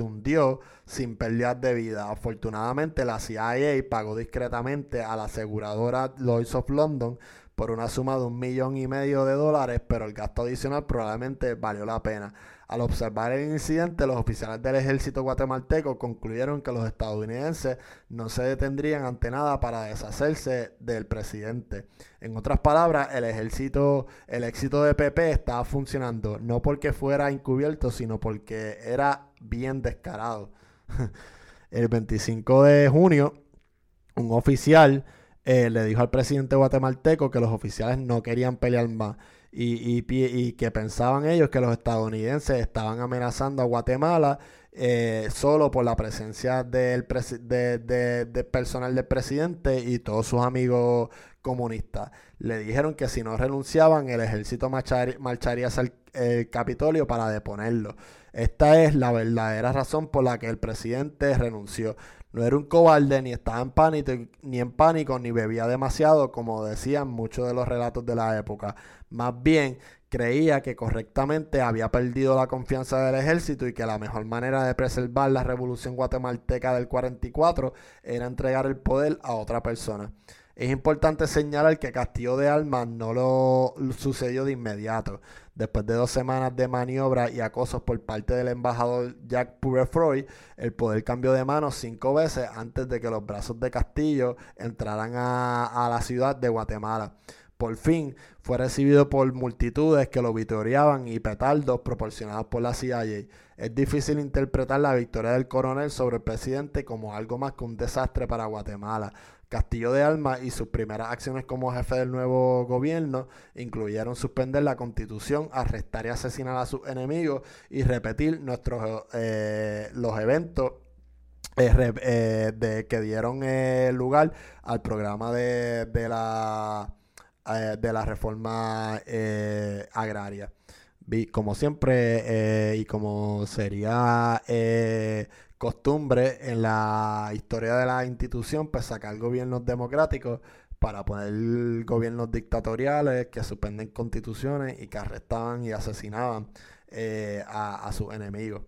hundió sin pérdidas de vida. Afortunadamente, la CIA pagó discretamente a la aseguradora Lloyds of London por una suma de un millón y medio de dólares, pero el gasto adicional probablemente valió la pena. Al observar el incidente, los oficiales del ejército guatemalteco concluyeron que los estadounidenses no se detendrían ante nada para deshacerse del presidente. En otras palabras, el ejército, el éxito de PP estaba funcionando no porque fuera encubierto, sino porque era bien descarado. el 25 de junio, un oficial eh, le dijo al presidente guatemalteco que los oficiales no querían pelear más y, y, que pensaban ellos que los estadounidenses estaban amenazando a Guatemala eh, solo por la presencia del de, personal del presidente y todos sus amigos comunistas. Le dijeron que si no renunciaban, el ejército marcharía, el Capitolio para deponerlo. Esta es la verdadera razón por la que el presidente renunció. No era un cobarde, ni estaba en pánico, ni en pánico, ni bebía demasiado, como decían muchos de los relatos de la época. Más bien, creía que correctamente había perdido la confianza del ejército y que la mejor manera de preservar la revolución guatemalteca del 44 era entregar el poder a otra persona. Es importante señalar que Castillo de Almas no lo sucedió de inmediato. Después de dos semanas de maniobra y acosos por parte del embajador Jack Purefroy, el poder cambió de manos cinco veces antes de que los brazos de Castillo entraran a, a la ciudad de Guatemala por fin fue recibido por multitudes que lo vitoreaban y petardos proporcionados por la CIA. Es difícil interpretar la victoria del coronel sobre el presidente como algo más que un desastre para Guatemala. Castillo de Alma y sus primeras acciones como jefe del nuevo gobierno incluyeron suspender la constitución, arrestar y asesinar a sus enemigos y repetir nuestros eh, los eventos eh, eh, de, que dieron lugar al programa de, la de la reforma agraria. Como siempre y como sería costumbre en la historia de la institución, pues sacar gobiernos democráticos para poner gobiernos dictatoriales que suspenden constituciones y que arrestaban y asesinaban eh, a, sus enemigos.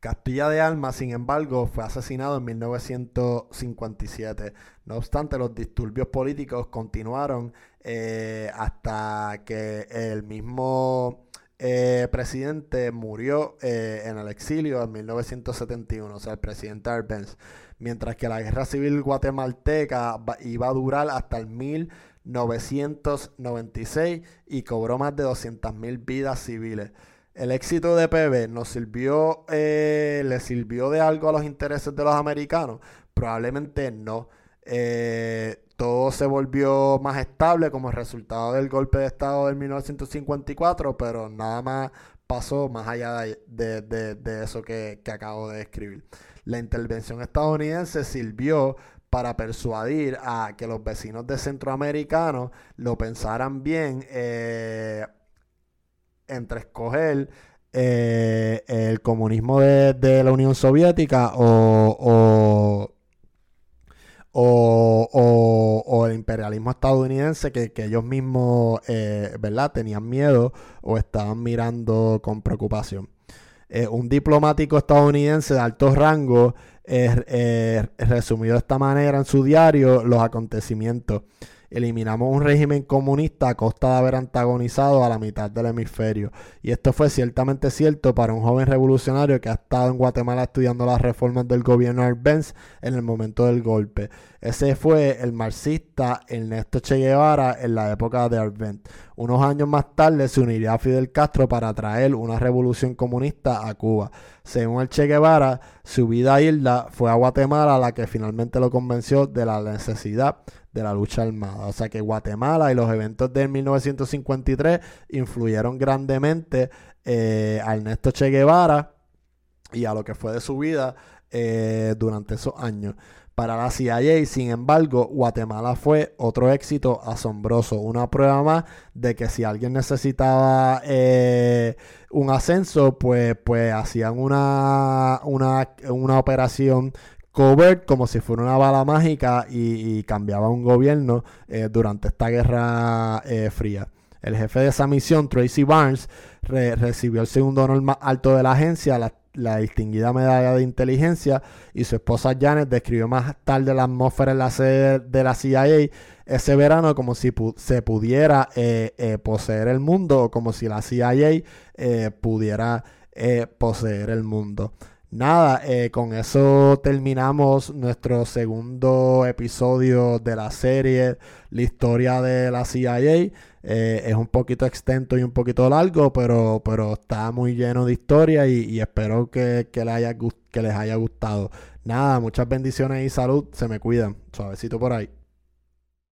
Castilla de Alma, sin embargo, fue asesinado en 1957. No obstante, los disturbios políticos continuaron eh, hasta que el mismo eh, presidente murió eh, en el exilio en 1971, o sea, el presidente Arbenz, mientras que la guerra civil guatemalteca iba a durar hasta el 1996 y cobró más de 200.000 vidas civiles. El éxito de PB nos sirvió, eh, le sirvió de algo a los intereses de los americanos, probablemente no. Eh, todo se volvió más estable como resultado del golpe de Estado del 1954, pero nada más pasó más allá de, eso que, acabo de describir. La intervención estadounidense sirvió para persuadir a que los vecinos de centroamericanos lo pensaran bien eh, entre escoger eh, el comunismo de, la Unión Soviética o, el imperialismo estadounidense que, ellos mismos, eh, ¿verdad?, tenían miedo o estaban mirando con preocupación. Eh, un diplomático estadounidense de alto rango eh, resumió de esta manera en su diario los acontecimientos. Eliminamos un régimen comunista a costa de haber antagonizado a la mitad del hemisferio. Y esto fue ciertamente cierto para un joven revolucionario que ha estado en Guatemala estudiando las reformas del gobierno Arbenz en el momento del golpe. Ese fue el marxista Ernesto Che Guevara en la época de Arbenz. Unos años más tarde se uniría a Fidel Castro para traer una revolución comunista a Cuba. Según el Che Guevara, su vida a Hilda fue a Guatemala la que finalmente lo convenció de la necesidad de la lucha armada. O sea que Guatemala y los eventos de 1953 influyeron grandemente eh, a Ernesto Che Guevara y a lo que fue de su vida eh, durante esos años. Para la CIA, sin embargo, Guatemala fue otro éxito asombroso, una prueba más de que si alguien necesitaba eh, un ascenso, pues, pues hacían una, una, una operación covert como si fuera una bala mágica y, cambiaba un gobierno eh, durante esta guerra eh, fría. El jefe de esa misión, Tracy Barnes, recibió el segundo honor más alto de la agencia, la, distinguida medalla de inteligencia, y su esposa Janet describió más tarde la atmósfera en la sede de la CIA ese verano como si se pudiera eh, poseer el mundo o como si la CIA pudiera poseer el mundo. Nada, eh, con eso terminamos nuestro segundo episodio de la serie, la historia de la CIA. Eh, es un poquito extenso y un poquito largo, pero, pero está muy lleno de historia y, espero que, haya, que les haya gustado. Nada, muchas bendiciones y salud. Se me cuidan. Suavecito por ahí.